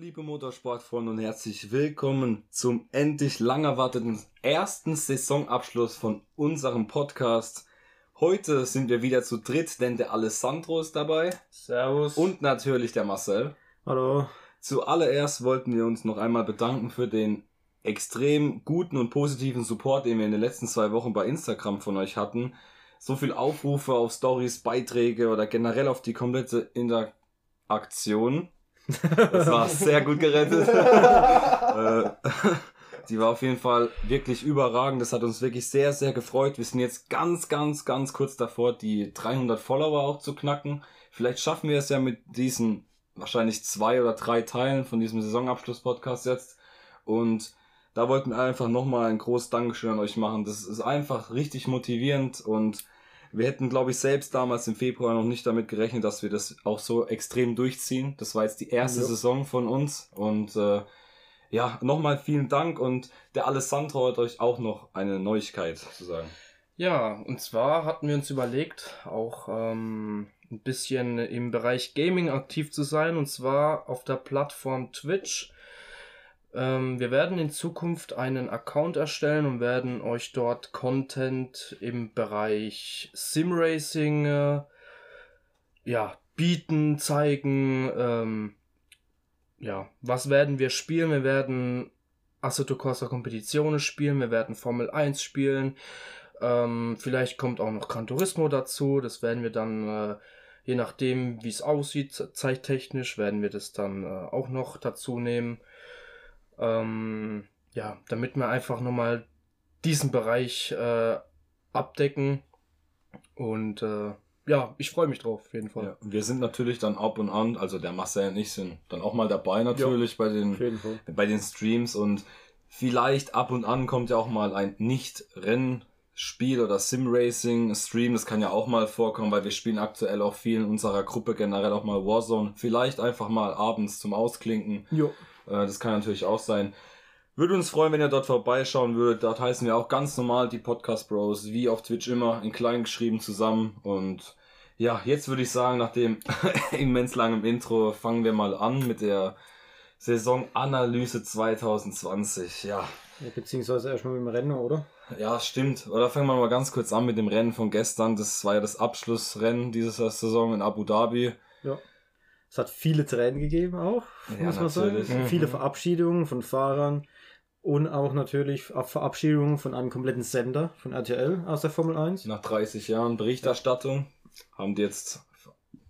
Liebe Motorsportfreunde und herzlich willkommen zum endlich lang erwarteten ersten Saisonabschluss von unserem Podcast. Heute sind wir wieder zu dritt, denn der Alessandro ist dabei. Servus. Und natürlich der Marcel. Hallo. Zuallererst wollten wir uns noch einmal bedanken für den extrem guten und positiven Support, den wir in den letzten zwei Wochen bei Instagram von euch hatten. So viel Aufrufe auf Stories, Beiträge oder generell auf die komplette Interaktion. Das war sehr gut gerettet. Äh, die war auf jeden Fall wirklich überragend. Das hat uns wirklich sehr, sehr gefreut. Wir sind jetzt ganz, ganz, ganz kurz davor, die 300 Follower auch zu knacken. Vielleicht schaffen wir es ja mit diesen wahrscheinlich zwei oder drei Teilen von diesem Saisonabschluss-Podcast jetzt. Und da wollten wir einfach nochmal ein großes Dankeschön an euch machen. Das ist einfach richtig motivierend und wir hätten, glaube ich, selbst damals im Februar noch nicht damit gerechnet, dass wir das auch so extrem durchziehen. Das war jetzt die erste Ja. Saison von uns und äh, ja, nochmal vielen Dank und der Alessandro hat euch auch noch eine Neuigkeit zu sagen. Ja, und zwar hatten wir uns überlegt, auch ähm, ein bisschen im Bereich Gaming aktiv zu sein, und zwar auf der Plattform Twitch. Ähm, wir werden in Zukunft einen Account erstellen und werden euch dort Content im Bereich Simracing äh, ja, bieten, zeigen. Ähm, ja, was werden wir spielen? Wir werden Assetto Corsa Competizione spielen, wir werden Formel 1 spielen. Ähm, vielleicht kommt auch noch Gran Turismo dazu. Das werden wir dann, äh, je nachdem, wie es aussieht, ze- zeittechnisch, werden wir das dann äh, auch noch dazu nehmen. Ähm, ja, damit wir einfach nochmal diesen Bereich äh, abdecken. Und äh, ja, ich freue mich drauf, auf jeden Fall. Ja, wir sind natürlich dann ab und an, also der Marcel und ich sind dann auch mal dabei natürlich bei den bei den Streams und vielleicht ab und an kommt ja auch mal ein Nicht-Rennspiel oder Sim-Racing-Stream. Das kann ja auch mal vorkommen, weil wir spielen aktuell auch viel in unserer Gruppe generell auch mal Warzone. Vielleicht einfach mal abends zum Ausklinken. Jo. Äh, das kann natürlich auch sein. Würde uns freuen, wenn ihr dort vorbeischauen würdet. Dort heißen wir auch ganz normal die Podcast Bros, wie auf Twitch immer, in klein geschrieben zusammen. Und ja, jetzt würde ich sagen, nach dem immens langem Intro, fangen wir mal an mit der Saisonanalyse 2020. Ja, Ja, beziehungsweise erstmal mit dem Rennen, oder? ja, stimmt. Oder fangen wir mal ganz kurz an mit dem Rennen von gestern. Das war ja das Abschlussrennen dieser Saison in Abu Dhabi. Ja. Es hat viele Tränen gegeben auch, Ja, muss man natürlich. sagen. Mhm. Viele Verabschiedungen von Fahrern und auch natürlich Verabschiedungen von einem kompletten Sender von RTL aus der Formel 1. Nach 30 Jahren Berichterstattung haben die jetzt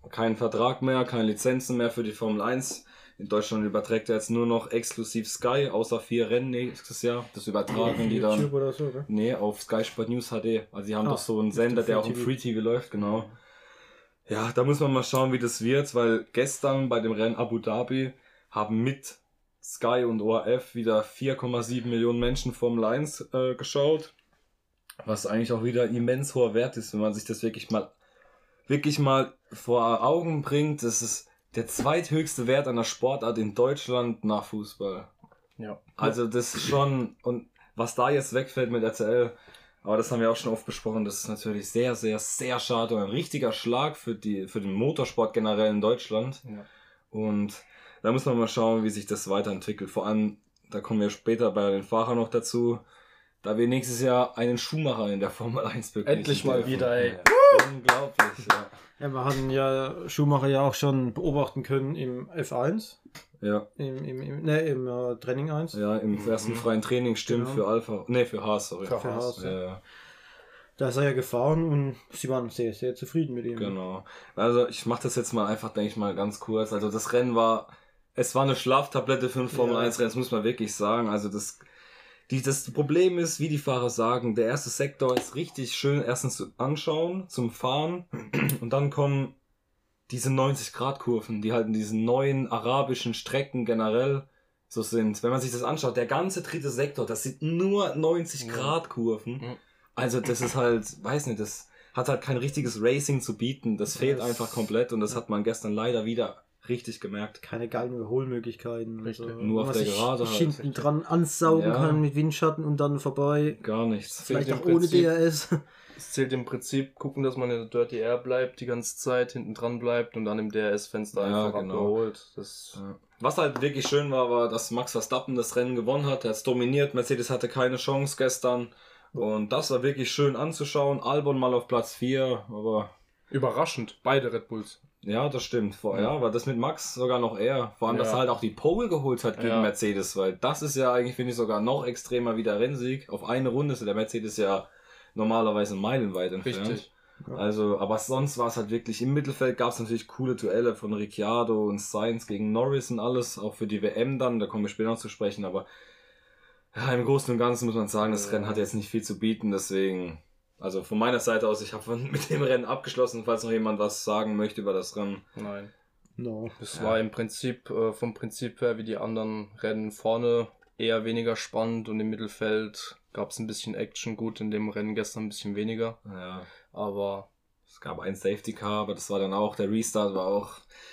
keinen Vertrag mehr, keine Lizenzen mehr für die Formel 1. In Deutschland überträgt er jetzt nur noch exklusiv Sky, außer vier Rennen nächstes Jahr. Das übertragen die dann. Oder so, gell? Nee, auf Sky Sport News HD. Also die haben Ah, doch so einen Sender, der auch im Free TV läuft, genau. Ja, da muss man mal schauen, wie das wird, weil gestern bei dem Rennen Abu Dhabi haben mit Sky und ORF wieder 4,7 Millionen Menschen Formel 1 äh, geschaut. Was eigentlich auch wieder immens hoher Wert ist, wenn man sich das wirklich mal, wirklich mal vor Augen bringt. Das ist der zweithöchste Wert einer Sportart in Deutschland nach Fußball. Ja. Also das ist schon, und was da jetzt wegfällt mit RTL, aber das haben wir auch schon oft besprochen, das ist natürlich sehr, sehr, sehr schade und ein richtiger Schlag für, die, für den Motorsport generell in Deutschland. Ja. Und da muss man mal schauen, wie sich das weiterentwickelt. Vor allem, da kommen wir später bei den Fahrern noch dazu, da wir nächstes Jahr einen Schuhmacher in der Formel 1 begrüßen Endlich mal dürfen. wieder, ey. Ja, unglaublich, ja. Ja, wir hatten ja Schumacher ja auch schon beobachten können im F1, Ja, im, im, im, ne, im äh, Training 1. ja im ersten freien Training stimmt Genau. für Alpha, nee, für Haas, sorry. Für Für Haas, Ja, ja. Da ist er ja gefahren und sie waren sehr, sehr zufrieden mit ihm. Genau. Also ich mache das jetzt mal einfach, denke ich mal, ganz kurz. Also das Rennen war, es war eine Schlaftablette für ein Formel Ja. 1 Rennen, das muss man wirklich sagen. Also das, die, das Problem ist, wie die Fahrer sagen, der erste Sektor ist richtig schön erstens zu anschauen, zum Fahren und dann kommen diese 90-Grad-Kurven, die halt in diesen neuen arabischen Strecken generell so sind. Wenn man sich das anschaut, der ganze dritte Sektor, das sind nur 90-Grad-Kurven. Mhm. Also das ist halt, weiß nicht, das hat halt kein richtiges Racing zu bieten. Das fehlt einfach komplett und das hat man gestern leider wieder richtig gemerkt. Keine geilen Überholmöglichkeiten. Richtig. Also, Nur auf der Gerade halt. hinten dran ansaugen Ja. kann mit Windschatten und dann vorbei. Gar nichts. Vielleicht auch ohne DRS. Es zählt im Prinzip, gucken, dass man in der Dirty Air bleibt, die ganze Zeit hinten dran bleibt und dann im DRS-Fenster Ja, einfach genau. abgeholt. Das Ja. Was halt wirklich schön war, war, dass Max Verstappen das Rennen gewonnen hat. Er hat es dominiert. Mercedes hatte keine Chance gestern. Und das war wirklich schön anzuschauen. Albon mal auf Platz 4, aber überraschend, beide Red Bulls. Ja, das stimmt. Vorher ja. war das mit Max sogar noch eher. Vor allem, dass Ja. er halt auch die Pole geholt hat gegen Ja. Mercedes, weil das ist ja eigentlich, finde ich, sogar noch extremer wie der Rennsieg. Auf eine Runde ist der Mercedes ja normalerweise meilenweit entfernt. Richtig. Also, aber sonst war es halt wirklich im Mittelfeld gab es natürlich coole Duelle von Ricciardo und Sainz gegen Norris und alles, auch für die WM dann, da kommen wir später noch zu sprechen, aber ja, im Großen und Ganzen muss man sagen, das Ja. Rennen hat jetzt nicht viel zu bieten, deswegen, also von meiner Seite aus, ich habe mit dem Rennen abgeschlossen, falls noch jemand was sagen möchte über das Rennen. Nein. No. Es Ja. war im Prinzip äh, vom Prinzip her wie die anderen Rennen vorne eher weniger spannend und im Mittelfeld gab es ein bisschen Action. Gut, in dem Rennen gestern ein bisschen weniger, Ja, aber es gab ein Safety Car, aber das war dann auch, der Restart war auch,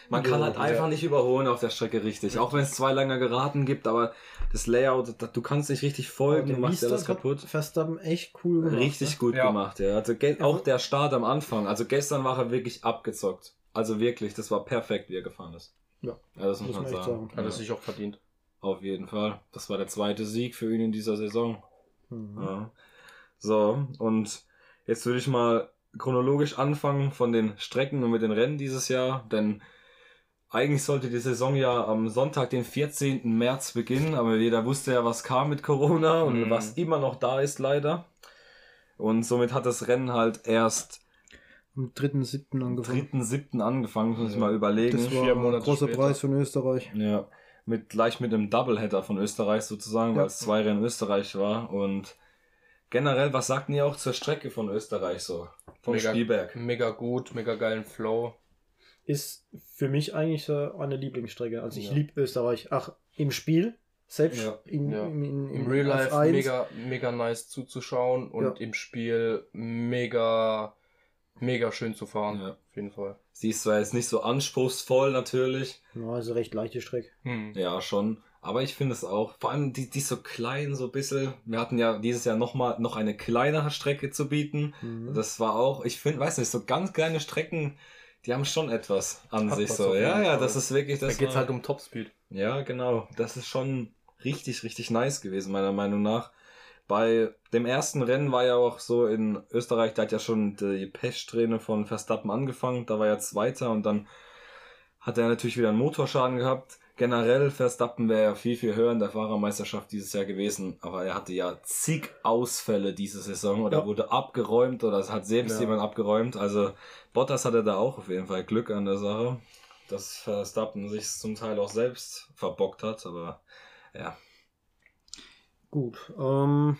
man kann Ja, halt ja. einfach nicht überholen auf der Strecke richtig, auch wenn es zwei lange geraten gibt, aber das Layout, du kannst nicht richtig folgen, du machst Restart hat kaputt. Verstappen echt cool gemacht. Richtig ne? gut Ja. gemacht, ja. Also auch der Start am Anfang. Also gestern war er wirklich abgezockt. Also wirklich, das war perfekt, wie er gefahren ist. Ja. das muss, Muss man sagen. sagen. hat Ja, es sich auch verdient. auf jeden Fall. Das war der zweite Sieg für ihn in dieser Saison. Mhm. Ja. So, und jetzt würde ich mal chronologisch anfangen von den Strecken und mit den Rennen dieses Jahr, denn eigentlich sollte die Saison ja am Sonntag, den 14. März beginnen, aber jeder wusste ja, was kam mit Corona und Mhm. was immer noch da ist, leider. Und somit hat das Rennen halt erst Am 3.7. angefangen. 3.7. angefangen, muss ich Ja. mal überlegen. Das war Vier ein Monate großer später. Preis von Österreich. Ja, mit gleich mit einem Doubleheader von Österreich sozusagen, Ja. weil es zwei Rennen Österreich war. Und generell, was sagten ihr auch zur Strecke von Österreich so? Vom Mega- Spielberg. Mega gut, mega geilen Flow. Ist für mich eigentlich so eine Lieblingsstrecke. Also ich Ja. liebe Österreich. Ach, im Spiel, selbst Ja. in, Ja. im, in, Im Real Life F1. mega, mega nice zuzuschauen und im Spiel mega, mega schön zu fahren. Ja. Auf jeden Fall. Sie ist zwar jetzt nicht so anspruchsvoll natürlich. Ja, also recht leichte Strecke. Hm. Ja, schon. Aber ich finde es auch. Vor allem, die, die ist so klein, so ein bisschen. Wir hatten ja dieses Jahr noch mal noch eine kleinere Strecke zu bieten. Mhm. Das war auch, ich finde, weiß nicht, so ganz kleine Strecken, die haben schon etwas an Hat sich so. Ja, ja, das ist wirklich Da das. geht's war- halt um Topspeed. Ja, genau. Das ist schon richtig, richtig nice gewesen, meiner Meinung nach. Bei dem ersten Rennen war ja auch so in Österreich, da hat ja schon die Pechsträhne von Verstappen angefangen. Da war er Zweiter und dann hat er natürlich wieder einen Motorschaden gehabt. Generell, Verstappen wäre ja viel, viel höher in der Fahrermeisterschaft dieses Jahr gewesen, aber er hatte ja zig Ausfälle diese Saison oder Ja. wurde abgeräumt oder es hat selbst Ja. jemand abgeräumt. Also Bottas hatte da auch auf jeden Fall Glück an der Sache, dass Verstappen sich zum Teil auch selbst verbockt hat, aber ja. Gut. Ähm,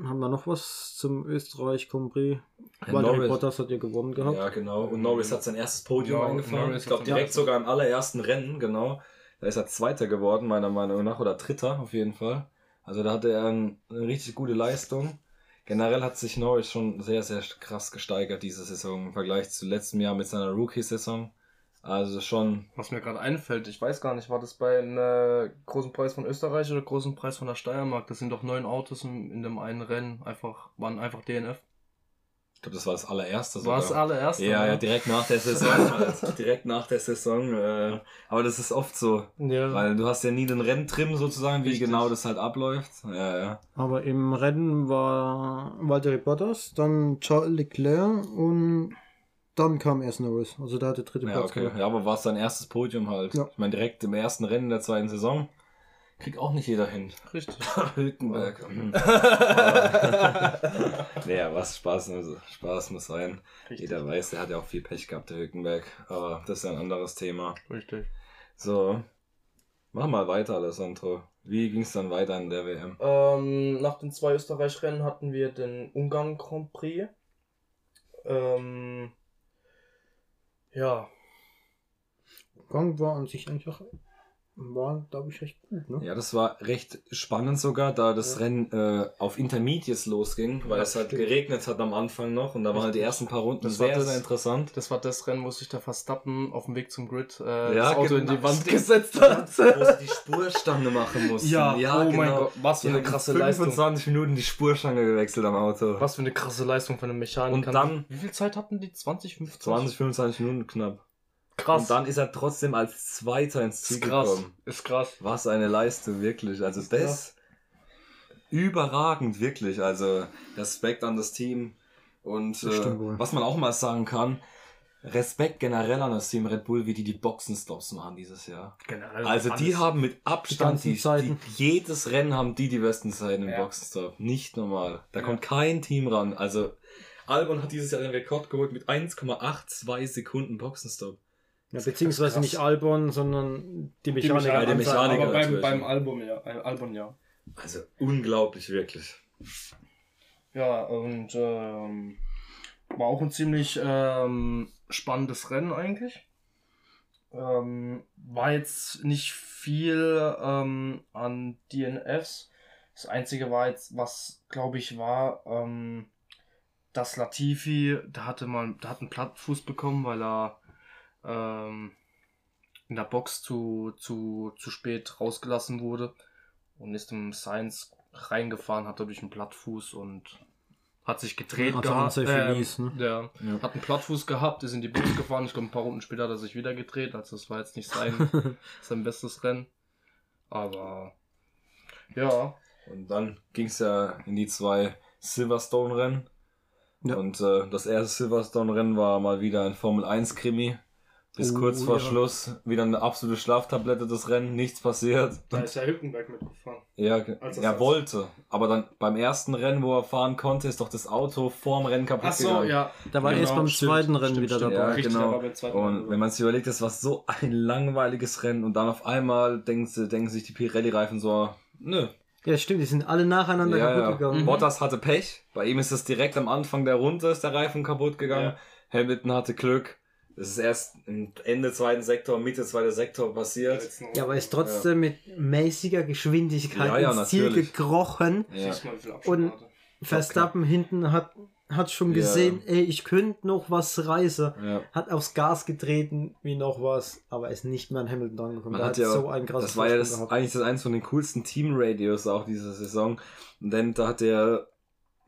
haben wir noch was zum Österreich Grand Prix? Ja, Walter Norris- Bottas hat ja gewonnen gehabt. Ja, genau. Und Norris hat sein erstes Podium Ja, eingefahren. Ich glaube direkt sogar im allerersten Rennen, genau. Da ist er Zweiter geworden, meiner Meinung nach, oder Dritter auf jeden Fall. Also da hatte er ein, eine richtig gute Leistung. Generell hat sich Norris schon sehr, sehr krass gesteigert diese Saison im Vergleich zu letztem Jahr mit seiner Rookie-Saison. Also schon, Was mir gerade einfällt, ich weiß gar nicht, war das bei einem äh, großen Preis von Österreich oder großen Preis von der Steiermark? Das sind doch neun Autos in, in dem einen Rennen, einfach, waren einfach DNF. Ich glaube, das war das allererste War das allererste? Ja, ja, direkt nach der Saison. halt. direkt nach der Saison. Äh, aber das ist oft so. Ja. Weil du hast ja nie den Renntrim sozusagen, wie Richtig. genau das halt abläuft. Ja, ja. Aber im Rennen war Walter Bottas, dann Charles Leclerc und dann kam erst Norris. Also da hat der dritte Ja, Platz okay. Ja, aber war es sein erstes Podium halt. Ja. Ich meine, direkt im ersten Rennen der zweiten Saison. Kriegt auch nicht jeder hin. Richtig. Hülkenberg. naja, was Spaß, also Spaß muss sein. Jeder weiß, der hat ja auch viel Pech gehabt, der Hülkenberg. Aber das ist ja ein anderes Thema. Richtig. So. Mach mal weiter, Alessandro. Wie ging es dann weiter in der WM? Ähm, nach den zwei Österreich-Rennen hatten wir den Ungarn Grand Prix. Ähm, ja, Gang war an sich auch war, glaube ich, recht gut, ne? Ja, das war recht spannend sogar, da das Ja. Rennen äh, auf Intermediates losging, weil Ja, es halt stimmt. geregnet hat am Anfang noch und da waren halt die ersten paar Runden Das war sehr, das- sehr interessant. Das war das Rennen, wo sich der Verstappen auf dem Weg zum Grid äh, Ja, das Auto in genau. die Wand Stimmt. gesetzt hat. Wo sie die Spurstange machen mussten. Ja, oh mein Gott, was für eine krasse Leistung. 25 Minuten die Spurstange gewechselt am Auto. Was für eine krasse Leistung von einem Mechaniker. Und dann- Wie viel Zeit hatten die? 20, 25? 20, 25 Minuten knapp. Krass. Und dann ist er trotzdem als Zweiter ins Ziel ist krass. gekommen. Ist krass. Was eine Leistung, wirklich. Also ist das überragend, wirklich. Also Respekt an das Team. Und Das äh, was man auch mal sagen kann, Respekt generell an das Team Red Bull, wie die die Boxenstops machen dieses Jahr. Generell Also die haben mit Abstand, die, die, jedes Rennen haben die die besten Zeiten im Ja. Boxenstopp. Nicht normal. Da Ja. kommt kein Team ran. Also Albon hat dieses Jahr den Rekord geholt mit 1,82 Sekunden Boxenstopp. Ja, beziehungsweise nicht Albon, sondern die Mechaniker. Mechaniker, die Mechaniker. Aber beim, beim Album, ja. Album, ja. Also unglaublich, wirklich. Ja, und ähm, war auch ein ziemlich ähm, spannendes Rennen eigentlich. Ähm, war jetzt nicht viel ähm, an DNFs. Das einzige war jetzt, was glaube ich war, ähm, dass Latifi, der hatte mal, der hat einen Plattfuß bekommen, weil er ähm, in der Box zu, zu, zu spät rausgelassen wurde und ist im Science reingefahren, hat dadurch einen Plattfuß und hat sich gedreht Also gehabt. unsafe release, ne? Der Ja. hat einen Plattfuß gehabt, ist in die Box gefahren. Ich glaube, ein paar Runden später hat er sich wieder gedreht. Also, das war jetzt nicht sein, sein bestes Rennen. Aber ja, Und dann ging es ja in die zwei Silverstone-Rennen. Ja. Und äh, das erste Silverstone-Rennen war mal wieder ein Formel-1-Krimi. Bis Oh, kurz vor ja. Schluss wieder eine absolute Schlaftablette des Rennen, nichts passiert. da ist ja Hülkenberg mitgefahren. Ja, das er als- wollte. Aber dann beim ersten Rennen, wo er fahren konnte, ist doch das Auto vorm Rennen kaputt Ach so, gegangen. ja. Da war er Genau, erst beim stimmt, zweiten Rennen stimmt, wieder stimmt. dabei. Ja, Richtig, genau. Rennen Und wenn man sich überlegt, das war so ein langweiliges Rennen und dann auf einmal denken, sie, denken sich die Pirelli-Reifen so, nö. Ja, stimmt, die sind alle nacheinander Ja, kaputt ja. gegangen. Mhm. Bottas hatte Pech. Bei ihm ist es direkt am Anfang der Runde ist der Reifen kaputt gegangen. Ja. Hamilton hatte Glück. Es ist erst im Ende zweiten Sektor, Mitte zweiter Sektor passiert. Ja, aber ist trotzdem mit mäßiger Geschwindigkeit Ja, ja, ins Ziel natürlich. gekrochen. Ja. Und- er. Verstappen hinten hat, hat schon Ja. gesehen, ey, ich könnte noch was reißen. Ja. Hat aufs Gas getreten, wie noch was, aber ist nicht mehr an Hamilton. Man Der hat ja, so einen krassen das war ja das, eigentlich das eins von den coolsten Team-Radios auch dieser Saison. Denn da hat der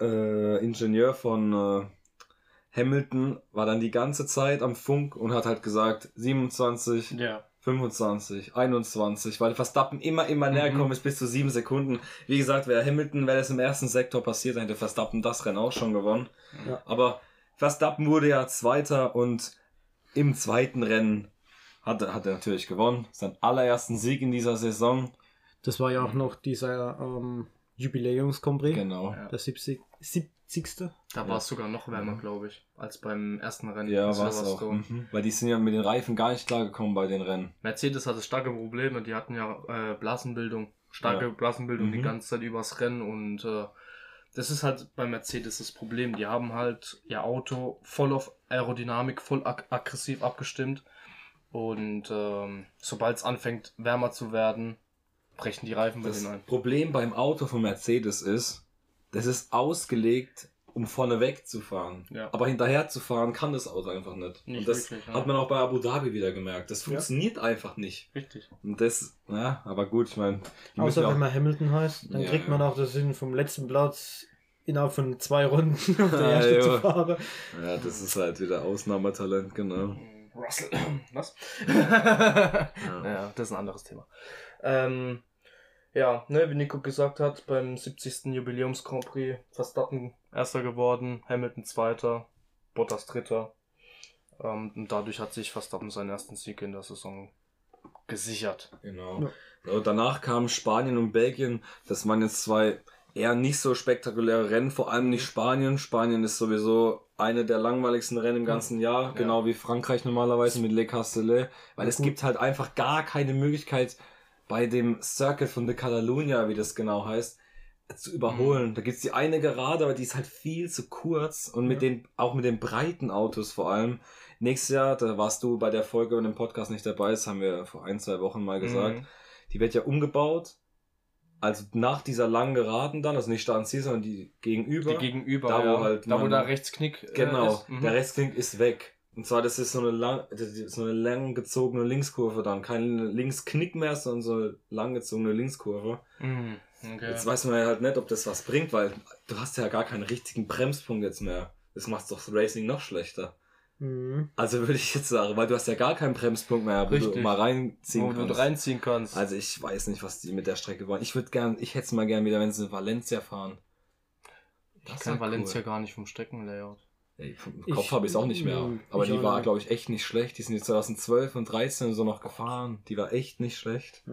äh, Ingenieur von äh, Hamilton war dann die ganze Zeit am Funk und hat halt gesagt 27, Ja. 25, 21, weil Verstappen immer, immer näher Mhm. gekommen ist bis zu sieben Sekunden. Wie gesagt, wäre Hamilton, wäre das im ersten Sektor passiert, dann hätte Verstappen das Rennen auch schon gewonnen. Ja. Aber Verstappen wurde ja Zweiter und im zweiten Rennen hat, er- hat er natürlich gewonnen. Sein allerersten Sieg in dieser Saison. Das war ja auch noch dieser ähm, Jubiläumskompris. Genau. Ja. Der 70. 70. Da war es sogar noch wärmer, glaube ich, als beim ersten Rennen. Ja, war es auch. Mhm. Weil die sind ja mit den Reifen gar nicht klargekommen bei den Rennen. Mercedes hatte starke Probleme, die hatten ja äh, Blasenbildung, starke Ja. Blasenbildung die Mhm. ganze Zeit übers Rennen und äh, das ist halt bei Mercedes das Problem. Die haben halt ihr Auto voll auf Aerodynamik, voll ag aggressiv abgestimmt und ähm, sobald es anfängt wärmer zu werden, brechen die Reifen bei Das denen ein. Problem beim Auto von Mercedes ist, das ist ausgelegt, um vorne wegzufahren. Ja. Aber hinterher zu fahren kann das Auto einfach nicht. Nicht Und das wirklich, ja. hat man auch bei Abu Dhabi wieder gemerkt. Das Ja. funktioniert einfach nicht. Richtig. Und das, ja, aber gut, ich meine, Außer ja wenn auch, man Hamilton heißt, dann Ja, kriegt man ja. auch das Sinn vom letzten Platz innerhalb von zwei Runden auf der Ja, ersten ja. zu fahren. ja, das ist halt wieder Ausnahmetalent, genau. Russell. Was? ja. das ist ein anderes Thema. Ähm, ja, ne, wie Nico gesagt hat, beim 70. Jubiläums Grand Prix Verstappen erster geworden, Hamilton zweiter, Bottas dritter. Ähm, und dadurch hat sich Verstappen seinen ersten Sieg in der Saison gesichert. Genau. So, danach kamen Spanien und Belgien. Das waren jetzt zwei eher nicht so spektakuläre Rennen, vor allem nicht Spanien. Spanien ist sowieso eine der langweiligsten Rennen im ganzen Jahr, genau wie Frankreich normalerweise mit Le Castellet, weil Ja, es gibt halt einfach gar keine Möglichkeit bei dem Circuit von de Catalunya, wie das genau heißt, zu überholen. Da gibt's die eine Gerade, aber die ist halt viel zu kurz und mit Ja. den, auch mit den breiten Autos vor allem. Nächstes Jahr, da warst du bei der Folge und dem Podcast nicht dabei, das haben wir vor ein, zwei Wochen mal gesagt. Mhm. Die wird ja umgebaut. Also nach dieser langen Geraden dann, also nicht da an Ziel, sondern die gegenüber. Die gegenüber, Da, wo ja. halt da wo der Rechtsknick äh, Genau, ist. Mhm. der Rechtsknick ist weg. Und zwar, das ist so eine lang, so eine lang gezogene Linkskurve dann. Keine Linksknick mehr, sondern so eine lang gezogene Linkskurve. Mhm. Okay. Jetzt weiß man ja halt nicht, ob das was bringt, weil du hast ja gar keinen richtigen Bremspunkt jetzt mehr. Das macht doch das Racing noch schlechter. Mhm. Also würde ich jetzt sagen, weil du hast ja gar keinen Bremspunkt mehr, wo du Richtig. mal reinziehen wo du kannst. reinziehen kannst. Also ich weiß nicht, was die mit der Strecke wollen. Ich würde gern, ich hätte es mal gern wieder, wenn sie in Valencia fahren. ich das kann wär Valencia cool. gar nicht vom Streckenlayout. Ey, Kopf habe ich es auch nicht mehr. Mm, Aber die war, glaube ich, echt nicht schlecht. Die sind jetzt 2012 und 13 so noch gefahren. Die war echt nicht schlecht.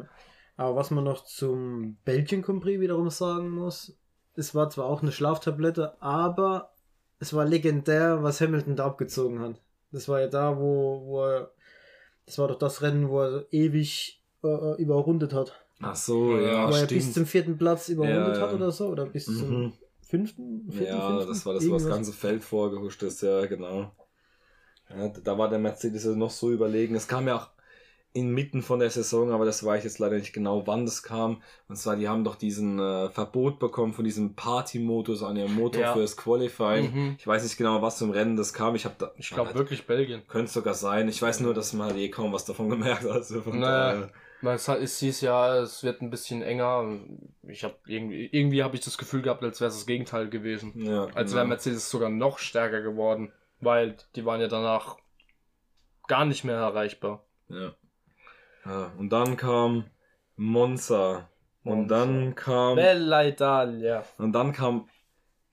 Aber was man noch zum Belgien Grand Prix wiederum sagen muss, es war zwar auch eine Schlaftablette, aber es war legendär, was Hamilton da abgezogen hat. Das war ja da, wo, wo er, das war doch das Rennen, wo er ewig äh, äh, überrundet hat. Ach so, Ja, wo er stimmt. bis zum vierten Platz überrundet Ja, hat oder so, oder bis zum Mhm. Fünften, vierten, Ja, fünften? das war das, wo das Irgendwas. ganze Feld vorgehuscht ist, ja, genau. Ja, da war der Mercedes noch so überlegen. Es kam ja auch inmitten von der Saison, aber das weiß ich jetzt leider nicht genau, wann das kam. Und zwar, die haben doch diesen äh, Verbot bekommen von diesem Party-Modus an ihrem Motor Ja. fürs Qualifying. Mhm. Ich weiß nicht genau, was zum Rennen das kam. Ich habe da, Ich glaube wirklich Belgien. Könnte sogar sein. Ich weiß nur, dass man halt eh kaum was davon gemerkt hat. Also Naja. daher- Es, es hieß ja, es wird ein bisschen enger. Ich habe irgendwie, irgendwie habe ich das Gefühl gehabt, als wäre es das Gegenteil gewesen. ja, Als genau. wäre Mercedes sogar noch stärker geworden, weil die waren ja danach gar nicht mehr erreichbar. Ja. ja. Und dann kam Monza. Und Monza. dann kam. Bella Italia. Und dann kam,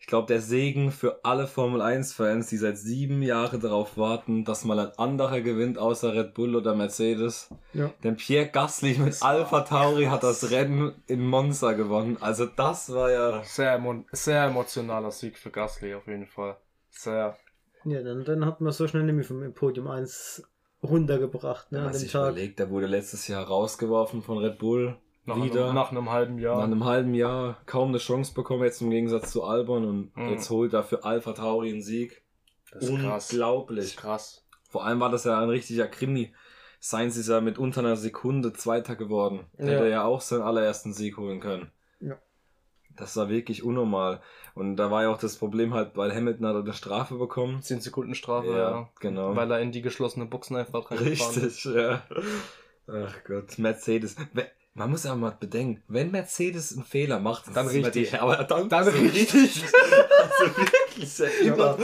ich glaube, der Segen für alle Formel 1-Fans, die seit sieben Jahren darauf warten, dass mal ein anderer gewinnt, außer Red Bull oder Mercedes. Ja. Denn Pierre Gasly mit Alpha Tauri hat das Rennen in Monza gewonnen. Also das war ja. Sehr, emo sehr emotionaler Sieg für Gasly auf jeden Fall. Sehr. Ja, dann, dann hat man so schnell nämlich vom Podium 1 runtergebracht, ne, an Als dem ich Tag. überlegt, der wurde letztes Jahr rausgeworfen von Red Bull. Nach, wieder. Einem, nach einem halben Jahr. Nach einem halben Jahr kaum eine Chance bekommen, jetzt im Gegensatz zu Albon und Mhm. jetzt holt er für Alpha Tauri einen Sieg. das ist Unglaublich. ist krass. Vor allem war das ja ein richtiger Krimi. Sainz ist ja mit unter einer Sekunde Zweiter geworden. Ja. Hätte ja auch seinen allerersten Sieg holen können. Ja. Das war wirklich unnormal. Und da war ja auch das Problem halt, weil Hamilton hat eine Strafe bekommen. 10 Sekunden Strafe, Ja, ja. genau. Weil er in die geschlossene Boxen einfach reingefahren ist. Richtig, ja. Ach Gott, Mercedes. Man muss ja mal bedenken, wenn Mercedes einen Fehler macht, Dann richtig. Die, aber dann, Dann richtig. also wirklich, ja, immer.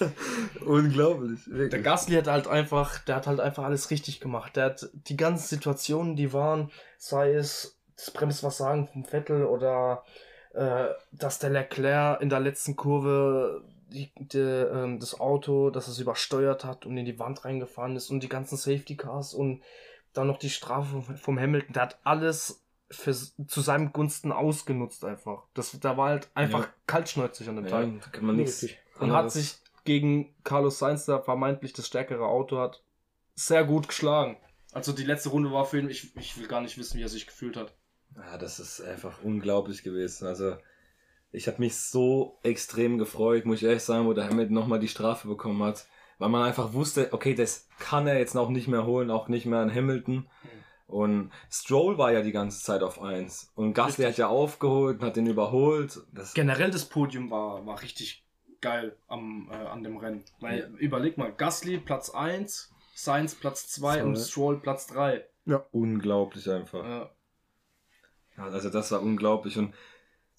Unglaublich. Wirklich. Der Gasly hat halt einfach, der hat halt einfach alles richtig gemacht. Der hat die ganzen Situationen, die waren, sei es das Bremsversagen vom Vettel oder äh, dass der Leclerc in der letzten Kurve die, die, ähm, das Auto, dass es übersteuert hat und in die Wand reingefahren ist und die ganzen Safety Cars und dann noch die Strafe vom, Hamilton. Der hat alles für, zu seinem Gunsten ausgenutzt einfach. Das, da war halt einfach Ja. kaltschnäuzig an dem Ja, Tag. da kann man nichts. Und hat sich gegen Carlos Sainz, der vermeintlich das stärkere Auto hat, sehr gut geschlagen. Also die letzte Runde war für ihn, ich, ich will gar nicht wissen, wie er sich gefühlt hat. Ja, das ist einfach unglaublich gewesen. Also, ich habe mich so extrem gefreut, muss ich ehrlich sagen, wo der Hamilton nochmal die Strafe bekommen hat. Weil man einfach wusste, okay, das kann er jetzt auch nicht mehr holen, auch nicht mehr an Hamilton. Und Stroll war ja die ganze Zeit auf 1. Und Gasly Richtig. hat ja aufgeholt und hat den überholt. Das, Generell das Podium war, war richtig geil am, äh, an dem Rennen. Weil überleg mal, Gasly Platz 1, Sainz Platz 2 und Zwei. Stroll Platz 3. unglaublich einfach. Ja. Ja, also das war unglaublich. Und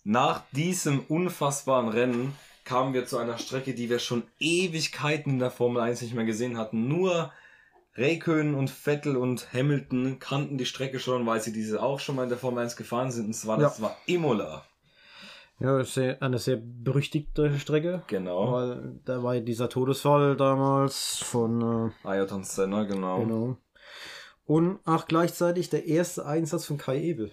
nach diesem unfassbaren Rennen kamen wir zu einer Strecke, die wir schon Ewigkeiten in der Formel 1 nicht mehr gesehen hatten. Nur Räikkönen und Vettel und Hamilton kannten die Strecke schon, weil sie diese auch schon mal in der Formel 1 gefahren sind. Und zwar, das Ja. war Imola. Ja, ist eine sehr berüchtigte Strecke. Genau. Weil da war ja dieser Todesfall damals von, Ayrton Senna, äh, genau. genau. Und auch gleichzeitig der erste Einsatz von Kai Ebel.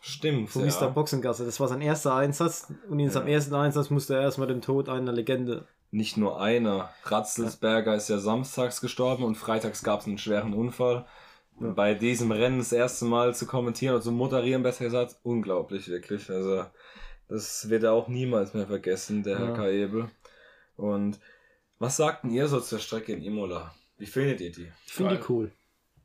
Stimmt. Von ja. Mr. Boxengasse. Das war sein erster Einsatz. Und in seinem Ja. ersten Einsatz musste er erstmal den Tod einer Legende. Nicht nur einer. Ratzelsberger ist ja samstags gestorben und freitags gab es einen schweren Unfall. Ja. Bei diesem Rennen das erste Mal zu kommentieren oder zu moderieren, besser gesagt, unglaublich, wirklich. Also, Das wird er auch niemals mehr vergessen, der Herr Ja. Kaebel. Und was sagten ihr so zur Strecke in Imola? Wie findet ihr die? Ich finde die cool.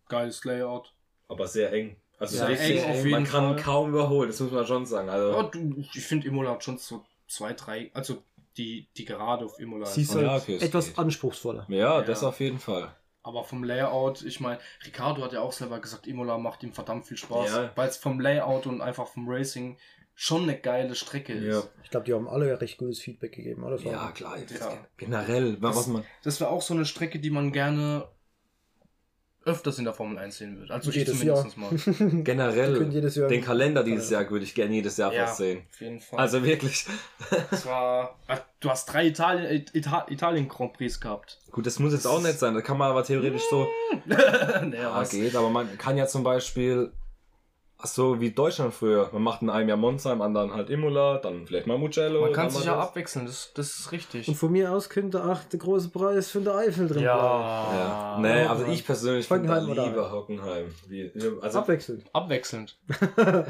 Geiles Layout. Aber sehr eng. Also Ja, richtig, eng auf man jeden kann Fall. kaum überholen, das muss man schon sagen. Also, Ja, du, ich finde Imola hat schon so zwei, drei, also die, die gerade auf Imola Sie ist Ja, halt okay, es etwas geht. anspruchsvoller. ja, Ja. das auf jeden Fall. Aber vom Layout, ich meine, Ricardo hat ja auch selber gesagt, Imola macht ihm verdammt viel Spaß, Ja. weil es vom Layout und einfach vom Racing schon eine geile Strecke Ja. ist. Ich glaube, die haben alle recht gutes Feedback gegeben. Alle Ja, klar. jetzt Ja. Generell, was Das- man. Das wäre auch so eine Strecke, die man gerne öfters in der Formel 1 sehen würde. Also ich Jedes zumindest Jahr. mal. Generell. jedes Jahr Den Kalender dieses Jahr würde ich gerne jedes Jahr Ja, fast sehen. auf jeden Fall. Also wirklich. das war, ah, du hast drei Italien, Ita Italien Grand Prix gehabt. Gut, das muss jetzt auch nicht sein. Das kann man aber theoretisch so. naja, Ja, was? geht, aber man kann ja zum Beispiel. Ach So wie Deutschland früher. Man macht in einem Jahr Monza, im anderen halt Imola, dann vielleicht mal Mugello. Man kann sich ja das. abwechseln, das, das ist richtig. Und von mir aus könnte auch der große Preis für den Eifel drin bleiben. Ja. Nee, Ja. also ich persönlich finde Hockenheim oder lieber Hockenheim. Wie, also, Abwechselnd. Abwechselnd.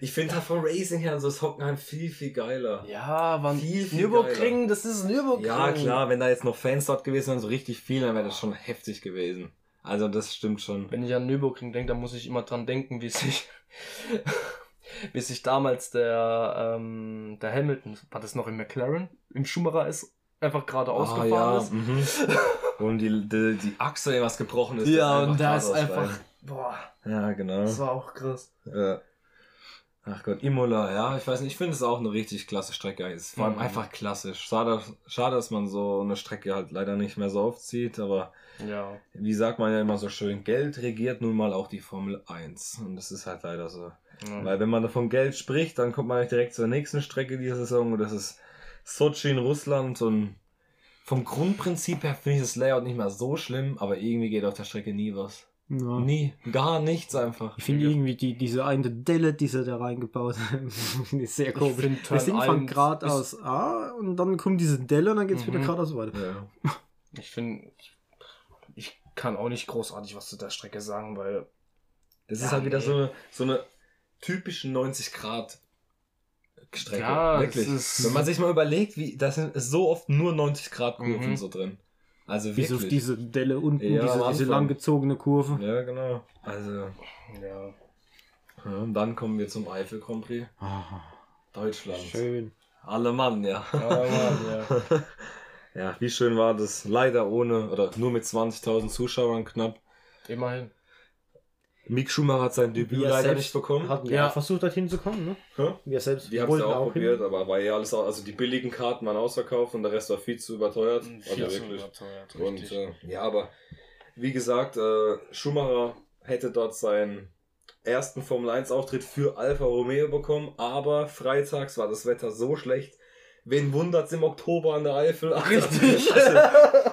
Ich finde halt vom Racing her so ist Hockenheim viel, viel geiler. Ja, man, Viel, viel Nürburgring, das ist Nürburgring. Ja, klar, wenn da jetzt noch Fans dort gewesen wären, so richtig viel, dann wäre das schon heftig gewesen. Also das stimmt schon. Wenn ich an Nürburgring denke, dann muss ich immer dran denken, wie sich, wie sich damals der, ähm, der Hamilton, war das noch im McLaren, im Schumacher ist, einfach geradeaus Ah, gefahren ja. ist. Mhm. Und die, die, die Achse, was gebrochen ist. Ja, und da ist einfach, boah, Ja, genau. das war auch krass. Ja. Ach Gott, Imola, ja, ich weiß nicht, ich finde es auch eine richtig klasse Strecke. Ist vor allem Mhm. einfach klassisch. Schade, schade, dass man so eine Strecke halt leider nicht mehr so oft sieht, aber Ja. wie sagt man ja immer so schön, Geld regiert nun mal auch die Formel 1. Und das ist halt leider so. ja. Weil wenn man von Geld spricht, dann kommt man direkt zur nächsten Strecke dieser Saison und das ist Sochi in Russland und vom Grundprinzip her finde ich das Layout nicht mehr so schlimm, aber irgendwie geht auf der Strecke nie was. Ja. Nie, gar nichts einfach. Ich finde irgendwie die, diese eine Delle, die sie da reingebaut haben, die ist sehr komisch. Turn fängt 1 geradeaus A und dann kommt diese Delle und dann geht es wieder Mhm. geradeaus weiter. Ja. Ich finde, ich, kann auch nicht großartig was zu der Strecke sagen, weil Das Ja, ist halt wieder nee. so eine, so eine typische 90 Grad Strecke. Ja, Wirklich. Wenn man sich mal überlegt, wie, da sind so oft nur 90 Grad Kurven Mhm. so drin. Also Bis wirklich. auf diese Delle unten, Ja, diese, diese langgezogene Kurve. Ja, genau. Also, ja. ja, und dann kommen wir zum Eifel Grand Prix. Ah, Deutschland. schön. Alle Mann, ja. Aber, ja. Ja, wie schön war das? Leider ohne, oder nur mit 20.000 Zuschauern knapp. Immerhin. Mick Schumacher hat sein Debüt Wir leider nicht bekommen. Hatten Ja. ja versucht, dorthin zu kommen, ne? Hä? Wir selbst Die haben es wollten auch, auch probiert, hin. aber war ja alles, auch- also die billigen Karten waren ausverkauft und der Rest war viel zu überteuert. Viel also zu wirklich. überteuert, Und richtig. äh, ja, aber wie gesagt, äh, Schumacher hätte dort seinen ersten Formel 1 Auftritt für Alfa Romeo bekommen, aber freitags war das Wetter so schlecht. Wen wundert's im Oktober an der Eifel? Richtig. Also,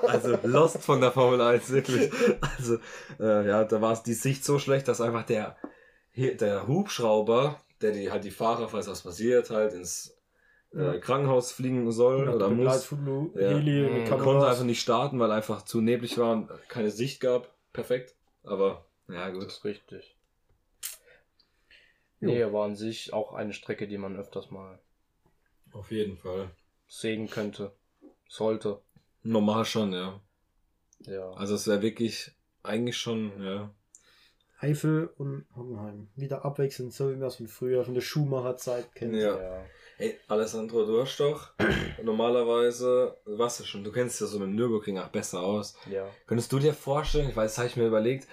also lost von der Formel 1, wirklich. Also, äh, ja, da war es die Sicht so schlecht, dass einfach der, der Hubschrauber, der die halt die Fahrer, falls was passiert, halt ins äh, Krankenhaus fliegen soll Und oder muss, Begleitflug, Ja. Heli Mhm. mit konnte einfach nicht starten, weil einfach zu neblig war und keine Sicht gab. Perfekt. Aber, ja, Das gut. ist richtig. Jo. Nee, aber an sich auch eine Strecke, die man öfters mal Auf jeden Fall. sehen könnte. Sollte. Normal schon, ja. Ja. Also, es wäre wirklich eigentlich schon, ja. Eifel und Hockenheim. Wieder abwechselnd, so wie wir es von früher, von der Schumacher-Zeit kennen. Ja. ja. Hey, Alessandro, du hast doch normalerweise, was du schon, du kennst ja so mit Nürburgring auch besser aus. ja. Könntest du dir vorstellen, ich weiß, das habe ich mir überlegt,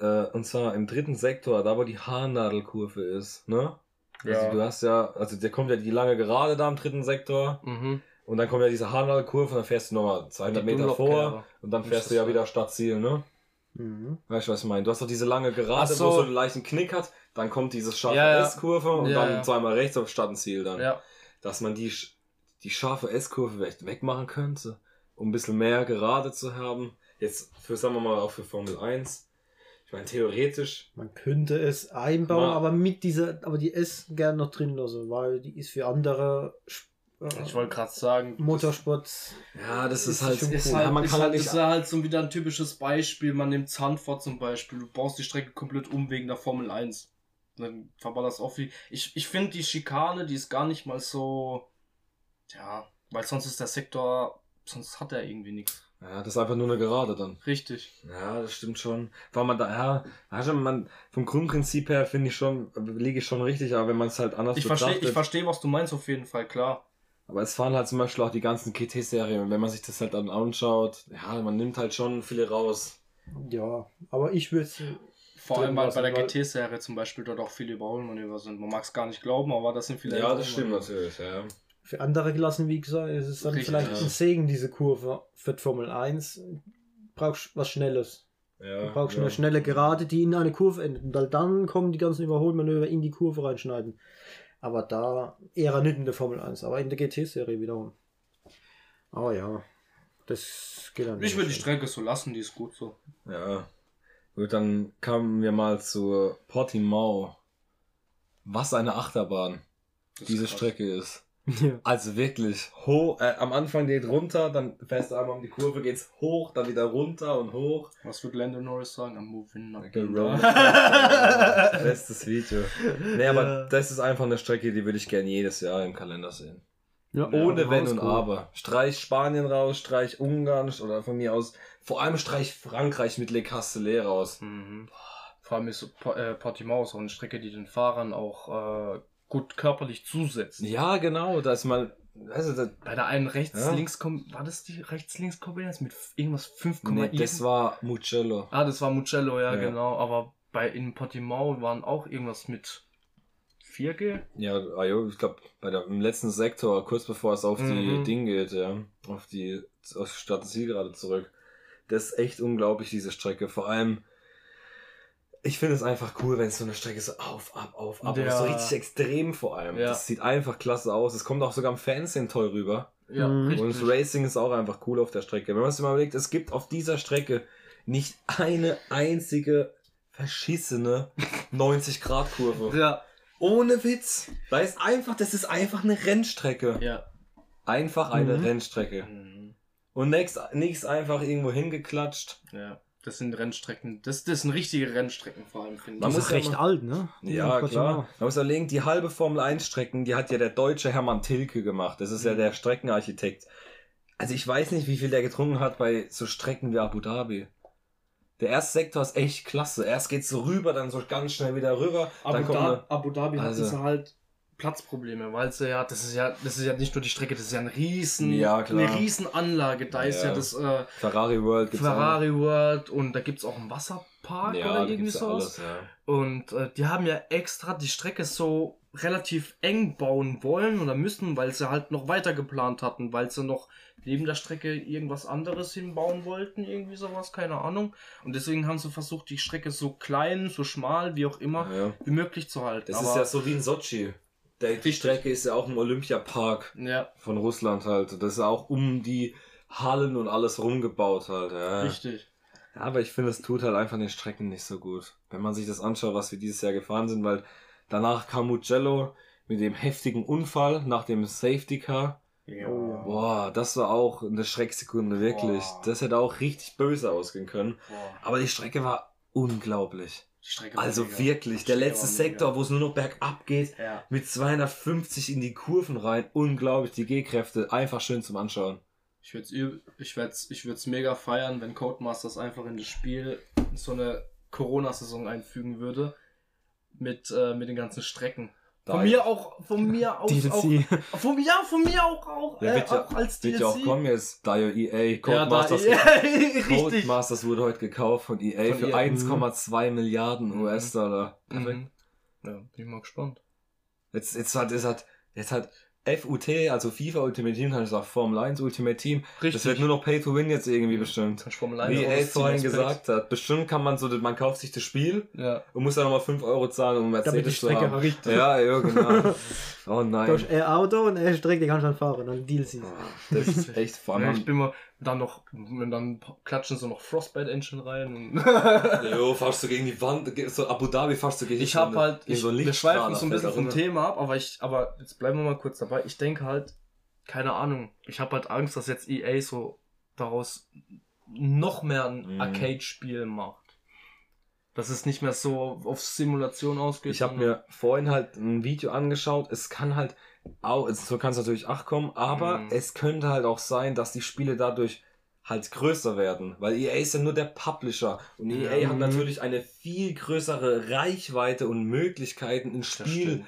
äh, und zwar im dritten Sektor, da wo die Haarnadelkurve ist, ne? Ja. Also du hast ja, also der kommt ja die lange Gerade da im dritten Sektor Mhm. und dann kommt ja diese Haarnadelkurve und dann fährst du nochmal 200 Die Meter vor und dann fährst du ja wieder Stadtziel, ne? Mhm. Weißt du, was ich meine? Du hast doch diese lange Gerade, so. wo so einen leichten Knick hat, dann kommt dieses scharfe Ja, ja. S-Kurve und Ja, dann ja. zweimal rechts auf Stadtziel dann Ja. dass man die, die scharfe S-Kurve vielleicht wegmachen könnte, um ein bisschen mehr gerade zu haben. Jetzt für, sagen wir mal, auch für Formel 1. Ich meine, theoretisch, Man könnte es einbauen, Ma- aber mit dieser, aber die S gern noch drin lassen, weil die ist für andere äh, Ich wollte gerade sagen, Motorsports. ja, das ist, Ist halt, Ist cool. ja, halt, man ist kann halt, halt ist nicht, halt so wieder ein typisches Beispiel. Man nimmt Zandvoort zum Beispiel. Du baust die Strecke komplett um wegen der Formel 1. Dann verballerst auch viel. Ich, ich finde die Schikane, die ist gar nicht mal so. Ja, weil sonst ist der Sektor. Sonst hat er irgendwie nichts. Ja, das ist einfach nur eine Gerade dann. Richtig. Ja, das stimmt schon. Weil man da, ja, also man, vom Grundprinzip her finde ich schon, liege ich schon richtig, aber wenn man es halt anders Ich verstehe, betrachtet. ich verstehe, was du meinst, auf jeden Fall, klar. aber es fahren halt zum Beispiel auch die ganzen GT-Serien. Und wenn man sich das halt dann anschaut, ja, man nimmt halt schon viele raus. Ja, aber ich würde Vor allem, weil bei der GT-Serie zum Beispiel dort auch viele Überholmanöver sind. Man mag es gar nicht glauben, aber das sind viele Ja, das stimmt natürlich, ja. Für andere Klassen, wie gesagt, ist es dann Richtig, vielleicht ja. ein Segen, diese Kurve. Für die Formel 1 brauchst du was Schnelles. ja Du brauchst ja. eine schnelle Gerade, die in eine Kurve endet. Und dann- dann kommen die ganzen Überholmanöver in die Kurve reinschneiden. Aber da eher nicht in der Formel 1, aber in der GT-Serie wiederum. Aber ja, das geht dann. Ich will die. Strecke so lassen, die ist gut so. Ja. Gut, dann kamen wir mal zur Portimao. Was eine Achterbahn diese krass. Strecke ist. Ja. Also wirklich hoch, äh, am Anfang geht runter, dann fährst du einmal um die Kurve, geht's hoch, dann wieder runter und hoch. Was wird Lando Norris sagen? I'm moving up. Gerollt. Bestes Video. Nee, aber Ja. das ist einfach eine Strecke, die würde ich gerne jedes Jahr im Kalender sehen. Ja, Ohne Wenn und cool. Aber. Streich Spanien raus, streich Ungarn oder von mir aus, vor allem streich Frankreich mit Le Castellet raus. Mhm. Vor allem ist äh, Portimao so eine Strecke, die den Fahrern auch äh, gut körperlich zusetzt. Ja, genau, da ist mal, also das, Bei der einen Ja. rechts-links war das die rechts-links-Kombination mit f- irgendwas 5, nee, das war Mugello. Ah, das war Mugello, ja, Ja. genau. Aber bei in Portimao waren auch irgendwas mit 4G. Ja, ah, ich glaube, im letzten Sektor, kurz bevor es auf die Mhm. Ding geht, ja, auf die, auf die Stadt gerade zurück. Das ist echt unglaublich, diese Strecke. Vor allem, ich finde es einfach cool, wenn es so eine Strecke so auf, ab, auf, ab, Ja. so richtig extrem vor allem. Ja. Das sieht einfach klasse aus. Es kommt auch sogar im Fernsehen toll rüber. Ja, Mhm. Und das. Racing ist auch einfach cool auf der Strecke. Wenn man sich mal überlegt, es gibt auf dieser Strecke nicht eine einzige verschissene 90-Grad-Kurve. Ja, Ohne Witz. Da ist einfach, das ist einfach eine Rennstrecke. ja. Einfach eine Mhm. Rennstrecke. Mhm. Und nichts nichts einfach irgendwo hingeklatscht. Ja, das sind Rennstrecken. Das, das sind richtige Rennstrecken vor allem, finde Man ich. Das muss ist ja recht mal- alt, ne? Ja, Portimao. klar. Man muss überlegen, die halbe Formel 1 Strecken, die hat ja der deutsche Hermann Tilke gemacht. Das ist ja Mhm. der Streckenarchitekt. Also ich weiß nicht, wie viel der getrunken hat bei so Strecken wie Abu Dhabi. Der erste Sektor ist echt klasse. Erst geht's so rüber, dann so ganz schnell wieder rüber. dann Abu, eine, Abu Dhabi Also- hatten sie halt Platzprobleme, weil sie ja, das ist ja, das ist ja nicht nur die Strecke, das ist ja ein riesen, Ja, klar. eine riesen Anlage. Da ist Ja. das äh, Ferrari World Ferrari World und da gibt's auch einen Wasserpark. Ja, oder irgendwie sowas. ja. Und äh, die haben ja extra die Strecke so relativ eng bauen wollen oder müssen, weil sie halt noch weiter geplant hatten, weil sie noch neben der Strecke irgendwas anderes hinbauen wollten, irgendwie sowas, keine Ahnung. Und deswegen haben sie versucht, die Strecke so klein, so schmal, wie auch immer, Ja. wie möglich zu halten. Das ist ja so wie in Sochi. Der, die Richtig. Strecke ist ja auch im Olympiapark ja, von Russland halt. Das ist auch um die Hallen und alles rumgebaut halt. Ja. richtig. Ja, aber ich finde, es tut halt einfach den Strecken nicht so gut. Wenn man sich das anschaut, was wir dieses Jahr gefahren sind, weil danach kam Mugello mit dem heftigen Unfall nach dem Safety Car. Ja. Oh ja. Boah, das war auch eine Schrecksekunde, wirklich. Boah. Das hätte auch richtig böse ausgehen können. Boah, Aber die Strecke war unglaublich. Also wirklich, der letzte. Sektor, wo es nur noch bergab geht, Ja. mit 250 in die Kurven rein. Unglaublich, die G-Kräfte, einfach schön zum Anschauen. Ich würde es ich würd's, ich würd's mega feiern, wenn Codemasters einfach in das Spiel so eine Corona-Saison einfügen würde. Mit, äh, mit den ganzen Strecken. Von mir auch, von mir aus auch. DLC. Von, ja, von mir auch, auch, Ja, äh, ja- auch als Wird DLC. auch kommen jetzt, ja EA, Codemasters, ja, richtig. Codemasters wurde heute gekauft von EA Von für EA. 1,2 Milliarden Mhm. US-Dollar. Mhm. Ja, bin ich mal gespannt. Jetzt, jetzt hat, jetzt hat, jetzt hat FUT, also FIFA Ultimate Team, kann ich sagen, Formel 1 Ultimate Team. Richtig. Das wird nur noch Pay to Win jetzt irgendwie bestimmt. Kannst Formel Wie 1 EA rausziehen vorhin gesagt hat, bestimmt kann man so, man kauft sich das Spiel. Ja. und muss dann nochmal 5 Euro zahlen, um Mercedes zu haben. richtig. Ja, ja, genau. Oh Du nein. hast er Auto und er Strecke, die kannst du dann fahren. Dann DLC. Das ist echt vor allem. Ich bin mal dann noch, dann klatschen so noch Frostbite Engine rein. Und Jo, fahrst du gegen die Wand, so Abu Dhabi fahrst du gegen ich so habe halt, ich, so einen wir schweifen so ein bisschen vom. Thema ab, aber ich, aber jetzt bleiben wir mal kurz dabei. Ich denke halt, keine Ahnung, ich habe halt Angst, dass jetzt EA so daraus noch mehr ein Mhm. Arcade-Spiel macht. Dass es nicht mehr so auf Simulation ausgeht. Ich habe mir vorhin halt ein Video angeschaut. Es kann halt auch, so kann es natürlich auch kommen, aber Mhm. es könnte halt auch sein, dass die Spiele dadurch halt größer werden, weil EA ist ja nur der Publisher und EA Ja. hat Mhm. natürlich eine viel größere Reichweite und Möglichkeiten, ein Spiel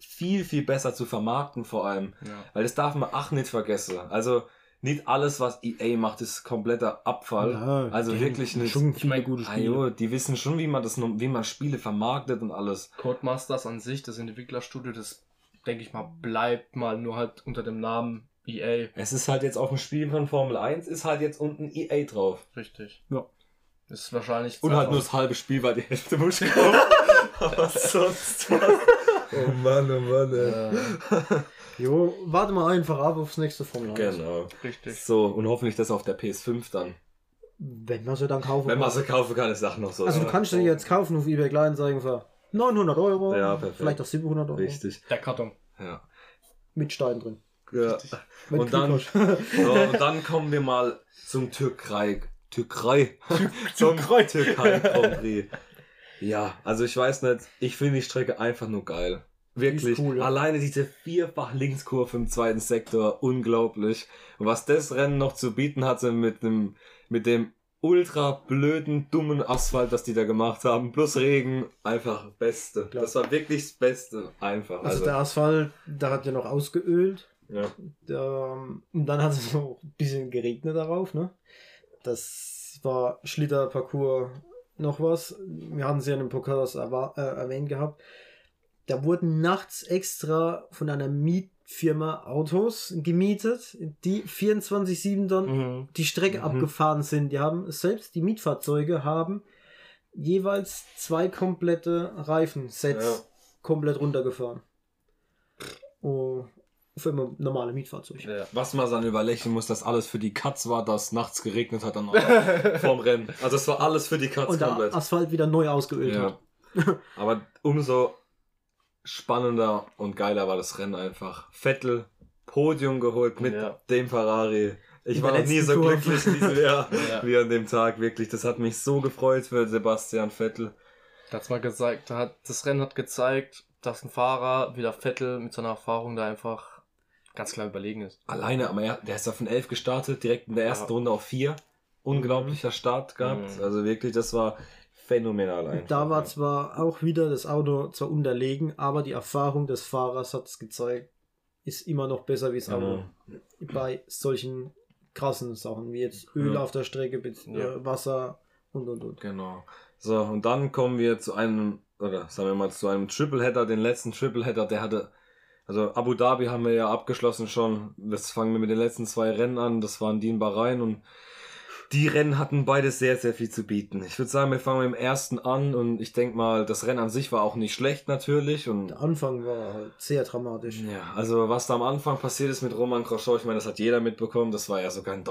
viel, viel besser zu vermarkten vor allem. Ja. Weil das darf man auch nicht vergessen. Also nicht alles, was EA macht, ist kompletter Abfall. Ja, also die wirklich nicht. Schon Ich viele mein, gute Ah, Spiele. jo, die wissen schon, wie man das, wie man Spiele vermarktet und alles. Codemasters an sich, das Entwicklerstudio, das denke ich mal, bleibt mal nur halt unter dem Namen EA. Es ist halt jetzt auf dem Spiel von Formel 1, ist halt jetzt unten EA drauf. Richtig. Ja. Das ist wahrscheinlich. Und halt nur das halbe Spiel, weil die Hälfte muss ich kaufen. Aber sonst was. Oh Mann, oh Mann, Äh, Jo, warte mal einfach ab aufs nächste Formel 1. Genau. richtig. So, und hoffentlich das auf der PS5 dann. Wenn man sie dann kaufen Wenn man kann. sie kaufen kann, ist Sache noch so. Also du kannst sie jetzt kaufen auf eBay Kleinanzeigen für 900 Euro. Ja, perfekt. Vielleicht auch 700 Euro. Richtig. Der Karton. Ja. Mit Stein drin. ja. Mit Und dann-. So, und dann kommen wir mal zum Türkei. Türkei. zum Türkei Grand Prix. Ja, also ich weiß nicht, ich finde die Strecke einfach nur geil. Wirklich. Die cool, ja. Alleine diese vierfach Linkskurve im zweiten Sektor, unglaublich. Und was das Rennen noch zu bieten hatte mit dem, mit dem ultra blöden, dummen Asphalt, das die da gemacht haben, plus Regen, einfach Beste. Klar. Das war wirklich das Beste, einfach. Also der Asphalt, da hat ja noch ausgeölt. ja. Der, und dann hat es noch ein bisschen geregnet darauf, ne? Das war Schlitterparcours noch was. Wir hatten sie ja in dem Podcast äh, erwähnt gehabt. Da wurden nachts extra von einer Mietfirma Autos gemietet, die 24-7 dann Mhm. die Strecke Mhm. abgefahren sind. Die haben selbst die Mietfahrzeuge haben jeweils zwei komplette Reifensets Ja. komplett runtergefahren. Oh, für immer normale Mietfahrzeuge. Ja. Was man dann überlächeln muss, dass alles für die Katz war, dass nachts geregnet hat dann auch vorm Rennen. Also es war alles für die Katz Und der komplett. Asphalt wieder neu ausgeölt Ja. hat. Aber umso spannender und geiler war das Rennen einfach. Vettel Podium geholt mit Ja. dem Ferrari. Ich war der noch nie so Kurve. glücklich diesem Jahr Ja. wie an dem Tag. Wirklich, das hat mich so gefreut für Sebastian Vettel. Da hat's mal da hat, das Rennen hat gezeigt, dass ein Fahrer wie der Vettel mit seiner Erfahrung da einfach ganz klar überlegen ist. Alleine, aber er, der ist ja von 11 gestartet, direkt in der ersten Ja. Runde auf 4. Unglaublicher Start gehabt. Mhm. Also wirklich, das war phänomenal einfach. Da war zwar auch wieder das Auto zwar unterlegen, aber die Erfahrung des Fahrers hat es gezeigt, ist immer noch besser wie das Auto. Genau. Bei solchen krassen Sachen, wie jetzt Öl Ja. auf der Strecke, Ja. äh, Wasser und und und. Genau. So, und dann kommen wir zu einem, oder sagen wir mal zu einem Tripleheader, den letzten Tripleheader, der hatte, also Abu Dhabi haben wir ja abgeschlossen schon. Jetzt fangen wir mit den letzten zwei Rennen an. Das waren die in Bahrain und die Rennen hatten beide sehr, sehr viel zu bieten. Ich würde sagen, wir fangen mit dem ersten an und ich denke mal, das Rennen an sich war auch nicht schlecht natürlich und Der Anfang war halt sehr dramatisch. ja, also was da am Anfang passiert ist mit Roman Kroschow, ich meine, das hat jeder mitbekommen, das war ja sogar ein,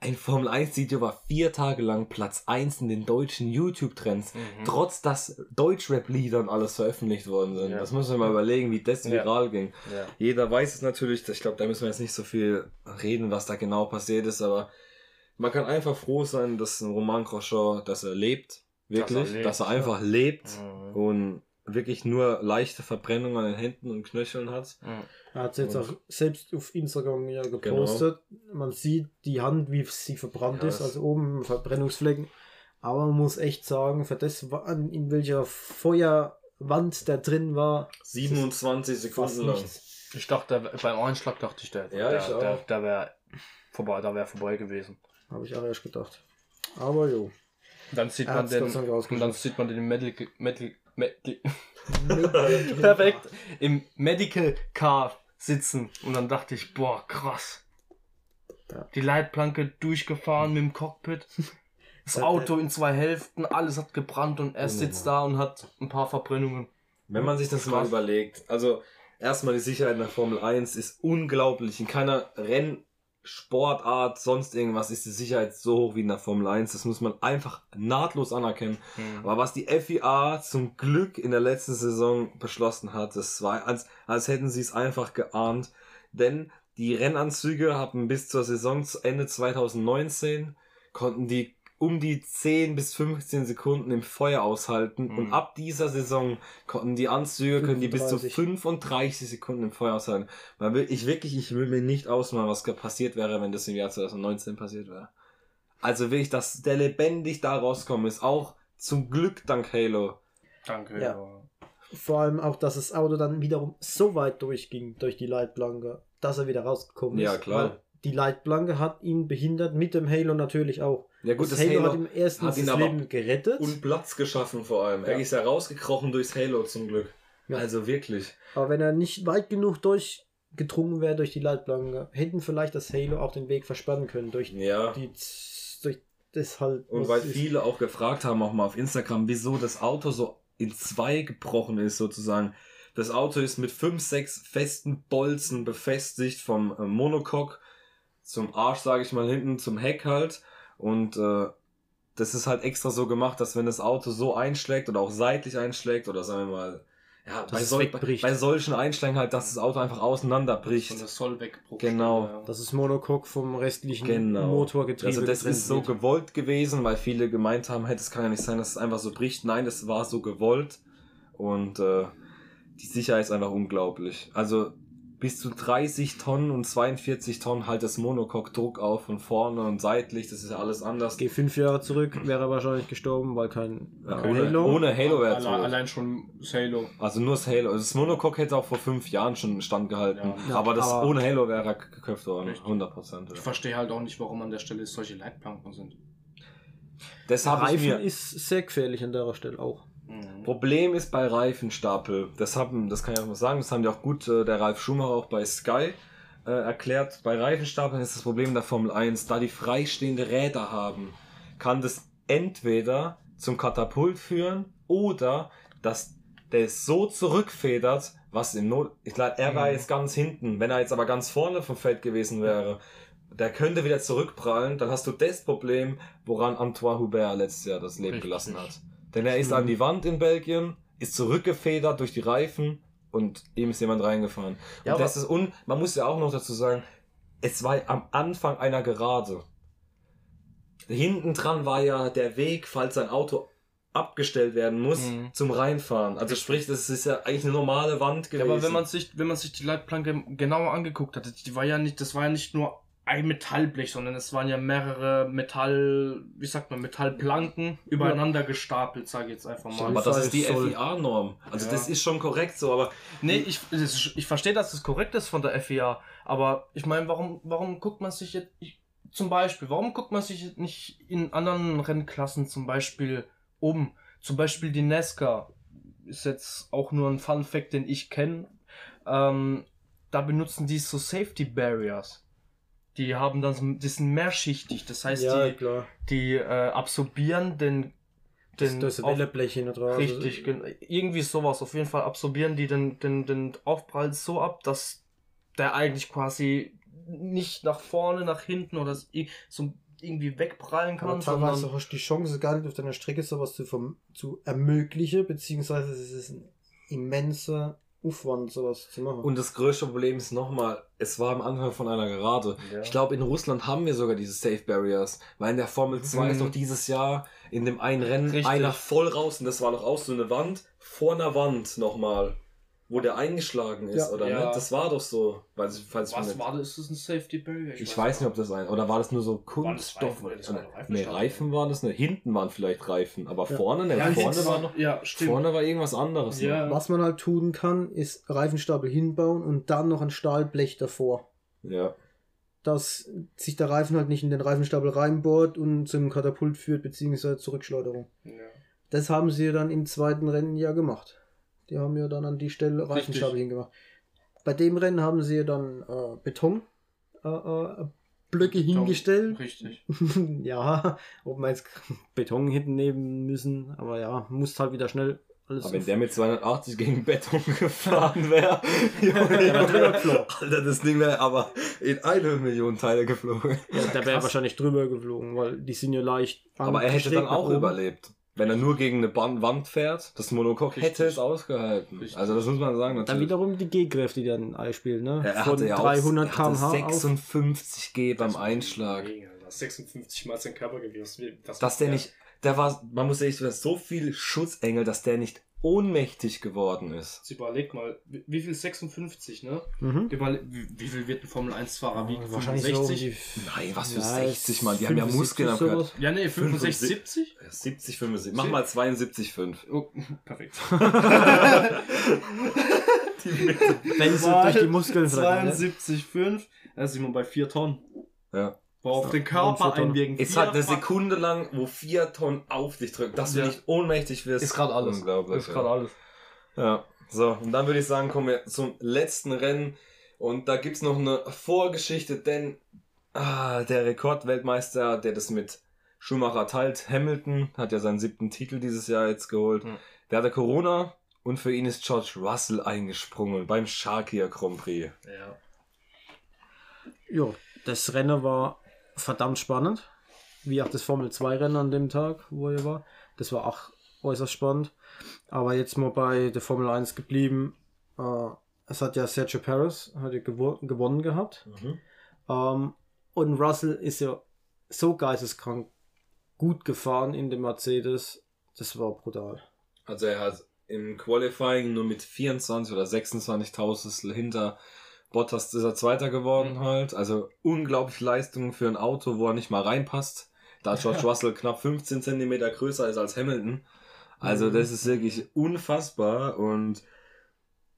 ein Formel 1 Video war vier Tage lang Platz 1 in den deutschen YouTube-Trends, Mhm. trotz dass Deutschrap-Lieder und alles veröffentlicht worden sind. Ja. Das muss man mal überlegen, wie das Ja. viral ging. Ja. Jeder weiß es natürlich, ich glaube, da müssen wir jetzt nicht so viel reden, was da genau passiert ist, aber man kann einfach froh sein, dass ein Roman Kroschow, dass er lebt, wirklich, dass er, lebt, einfach lebt Mhm. und wirklich nur leichte Verbrennungen an den Händen und Knöcheln hat. Er hat es jetzt Und- auch selbst auf Instagram ja gepostet. Man sieht die Hand, wie sie verbrannt Ja, ist, also oben Verbrennungsflecken. Aber man muss echt sagen, für das, in welcher Feuerwand der drin war, 27 fast Sekunden lang. nichts. Ich dachte, beim Einschlag dachte ich, der, Ja, der, ich auch. der, der wäre vorbei, da wäre vorbei gewesen. Habe ich auch erst gedacht. Aber jo. Dann sieht man den, und dann sieht man den im Medical, Medical perfekt, im Medical Car sitzen. Und dann dachte ich, boah, krass. Die Leitplanke durchgefahren mit dem Cockpit. Das Auto in zwei Hälften, alles hat gebrannt und er sitzt da und hat ein paar Verbrennungen. Wenn man sich das mal überlegt, also erstmal die Sicherheit in der Formel 1 ist unglaublich. In keiner Rennsportart, sonst irgendwas ist die Sicherheit so hoch wie in der Formel 1. Das muss man einfach nahtlos anerkennen. Aber was die FIA zum Glück in der letzten Saison beschlossen hat, das war, als, als hätten sie es einfach geahnt. Denn die Rennanzüge haben bis zur Saison Ende 2019 konnten die um die 10 bis 15 Sekunden im Feuer aushalten. Mhm. Und ab dieser Saison konnten die Anzüge, können die bis zu 35. 35 Sekunden im Feuer aushalten. Man will, ich wirklich, ich will mir nicht ausmalen, was passiert wäre, wenn das im Jahr 2019 passiert wäre. Also wirklich, dass der lebendig da rauskommen ist, auch zum Glück dank Halo. Danke. Ja. Vor allem auch, dass das Auto dann wiederum so weit durchging durch die Leitplanke, dass er wieder rausgekommen ist. Ja, klar. Weil Die Leitplanke hat ihn behindert, mit dem Halo natürlich auch. Ja gut, das, das Halo, Halo hat ihm erstens hat ihn das aber Leben gerettet, und Platz geschaffen vor allem. Er Ja. ist ja rausgekrochen durchs Halo zum Glück. Ja. Also wirklich. aber wenn er nicht weit genug durchgedrungen wäre durch die Leitplanke, hätten vielleicht das Halo auch den Weg versperren können durch Ja. die durch das halt. Und weil viele auch gefragt haben, auch mal auf Instagram, wieso das Auto so in zwei gebrochen ist, sozusagen. Das Auto ist mit fünf, sechs festen Bolzen befestigt vom äh, Monocoque zum Arsch, sage ich mal, hinten zum Heck halt. Und äh, das ist halt extra so gemacht, dass wenn das Auto so einschlägt oder auch seitlich einschlägt oder sagen wir mal, ja, bei, sol wegbricht. bei solchen Einschlägen halt, dass das Auto einfach auseinanderbricht. Von der Sollwegbruch. Genau. Das ist Monocoque vom restlichen Genau. Motorgetriebe. Also das ist so wird. gewollt gewesen, weil viele gemeint haben, hey, das kann ja nicht sein, dass es einfach so bricht. Nein, das war so gewollt. Und äh, die Sicherheit ist einfach unglaublich. Also bis zu 30 Tonnen und 42 Tonnen halt das Monocoque Druck auf von vorne und seitlich. Das ist ja alles anders. Geh fünf Jahre zurück, wäre er wahrscheinlich gestorben, weil kein, Ja, kein ohne, Halo. ohne Halo wäre allein, tot. allein schon das Halo. Also nur das Halo. Also das Monocoque hätte auch vor fünf Jahren schon standgehalten. Ja. aber das aber- ohne Halo wäre er geköpft worden. Richtig. 100 Prozent. Ich verstehe halt auch nicht, warum an der Stelle solche Leitplanken sind. Ich Reifen mir. ist sehr gefährlich an der Stelle auch. Problem ist bei Reifenstapel, das haben, das kann ich auch mal sagen, das haben die auch gut äh, der Ralf Schumacher auch bei Sky äh, erklärt. Bei Reifenstapeln ist das Problem der Formel 1, da die freistehende Räder haben, kann das entweder zum Katapult führen oder dass der so zurückfedert, was im Not, ich glaube, er war Mhm. jetzt ganz hinten, wenn er jetzt aber ganz vorne vom Feld gewesen wäre, der könnte wieder zurückprallen, dann hast du das Problem, woran Antoine Hubert letztes Jahr das Leben Richtig. gelassen hat. Denn er ist Mhm. an die Wand in Belgien, ist zurückgefedert durch die Reifen und ihm ist jemand reingefahren. Ja, und das ist und man muss ja auch noch dazu sagen, es war am Anfang einer Gerade. Hinten dran war ja der Weg, falls ein Auto abgestellt werden muss, Mhm. zum Reinfahren. Also sprich, das ist ja eigentlich eine normale Wand Ja, gewesen. aber wenn man sich, wenn man sich die Leitplanke genauer angeguckt hat, die war ja nicht, das war ja nicht nur ein Metallblech, sondern es waren ja mehrere Metall, wie sagt man, Metallplanken übereinander gestapelt, sage ich jetzt einfach mal. aber das ist die FIA-Norm. Also Ja. das ist schon korrekt so, aber Nee, ich, ich verstehe, dass das korrekt ist von der FIA, aber ich meine, warum, warum guckt man sich jetzt, ich, zum Beispiel, warum guckt man sich jetzt nicht in anderen Rennklassen zum Beispiel um? Zum Beispiel die Nesca ist jetzt auch nur ein Fun Fact, den ich kenne. Ähm, da benutzen die so Safety Barriers. Die haben dann, so- die sind mehrschichtig, das heißt, ja, die, klar. die äh, absorbieren den, Das, den das auf- Welleblech hinten drauf. Richtig, gen- irgendwie sowas. Auf jeden Fall absorbieren die den, den, den Aufprall so ab, dass der eigentlich quasi nicht nach vorne, nach hinten oder so irgendwie wegprallen kann, Aber teilweise sondern hast du die Chance gar nicht auf deiner Strecke sowas zu, verm- zu ermöglichen, beziehungsweise es ist ein immenser Aufwand, sowas zu machen. Und das größte Problem ist nochmal, es war am Anfang von einer Gerade. Ja. Ich glaube, in Russland haben wir sogar diese Safe Barriers, weil in der Formel 2 ist Mhm. doch dieses Jahr in dem einen Rennen Richtig. einer voll raus und das war doch auch so eine Wand vor einer Wand nochmal, wo der eingeschlagen ist, Ja. oder Ja. nicht? Das war doch so. Weil, falls was nicht, war das? Ist das ein Safety Barrier? ich weiß nicht, ob das ein, oder war das nur so Kunststoff? Reifen? Das waren doch nee. Reifen waren das nicht. Hinten waren vielleicht Reifen, aber Ja. vorne, ne, Ja, vorne, war, noch, ja, stimmt. vorne war irgendwas anderes. Ja. noch. Was man halt tun kann, ist Reifenstapel hinbauen und dann noch ein Stahlblech davor. Ja. Dass sich der Reifen halt nicht in den Reifenstapel reinbohrt und zum Katapult führt, beziehungsweise Zurückschleuderung. Ja. Das haben sie dann im zweiten Rennen ja gemacht. Die haben ja dann an die Stelle Reifenstapel hingemacht. Bei dem Rennen haben sie ja dann äh, Beton äh, äh, Blöcke hingestellt. Richtig. ja, ob man jetzt Beton hinten nehmen müssen, aber ja, muss halt wieder schnell alles Aber wenn der mit 280 gegen Beton gefahren wäre, Alter, das Ding wäre aber in eine Million Teile geflogen. ja, der wäre wahrscheinlich drüber geflogen, weil die sind ja leicht. Aber er hätte dann auch oben. überlebt. Wenn er nur gegen eine Wand fährt, das Monocoque hätte es ausgehalten. Richtig. Also das muss man sagen Dann natürlich. wiederum die G-Kräfte, die dann einspielen, ne? Ja, er Von hatte ja 300 auch, er hatte km/h auf. 56 G beim Einschlag. Mega, Alter. 56 Mal sein Körpergewicht. Das Dass der nicht, der war, man muss echt sagen, so viel Schutzengel, dass der nicht ohnmächtig geworden ist. Jetzt überleg mal, wie viel 56, ne? Mhm. Überle wie, viel wird ein Formel 1 Fahrer wiegen? Wahrscheinlich so um 65? die Nein, was für Ja, 60, Mann. Die haben ja 75 Muskeln am Körper. ja, nee, 65, 65. 70? Ja, 70, 75. Mach mal 72,5. Oh, perfekt. Wenn sie Mal durch die Muskeln vielleicht, ne? 72,5, da sind wir bei 4 Tonnen. Ja. Boah, auf Ja. den Körper Und vier Tonnen. einwirken. Es hat eine Sekunde lang, wo vier Tonnen auf dich drücken, dass du Ja. nicht ohnmächtig wirst. Ist gerade alles. Unglaublich. Ist gerade alles. Ja, so, und dann würde ich sagen, kommen wir zum letzten Rennen. Und da gibt's noch eine Vorgeschichte, denn ah, der Rekordweltmeister, der das mit Schumacher teilt, Hamilton, hat ja seinen siebten Titel dieses Jahr jetzt geholt. Mhm. Der hatte Corona und für ihn ist George Russell eingesprungen beim Sharkia Grand Prix. Ja. Ja, das Rennen war verdammt spannend. Wie auch das Formel 2 Rennen an dem Tag, wo er war. Das war auch äußerst spannend. Aber jetzt mal bei der Formel 1 geblieben. Äh, es hat ja Sergio Perez hat ja gewo gewonnen gehabt. Ähm, und Russell ist ja so geisteskrank gut gefahren in dem Mercedes. Das war brutal. Also er hat im Qualifying nur mit 24 oder 26 Tausendstel hinter Bottas ist er Zweiter geworden Mhm. halt. Also unglaublich Leistung für ein Auto, wo er nicht mal reinpasst. Da George Russell knapp 15 Zentimeter größer ist als Hamilton. Also Mhm. das ist wirklich unfassbar und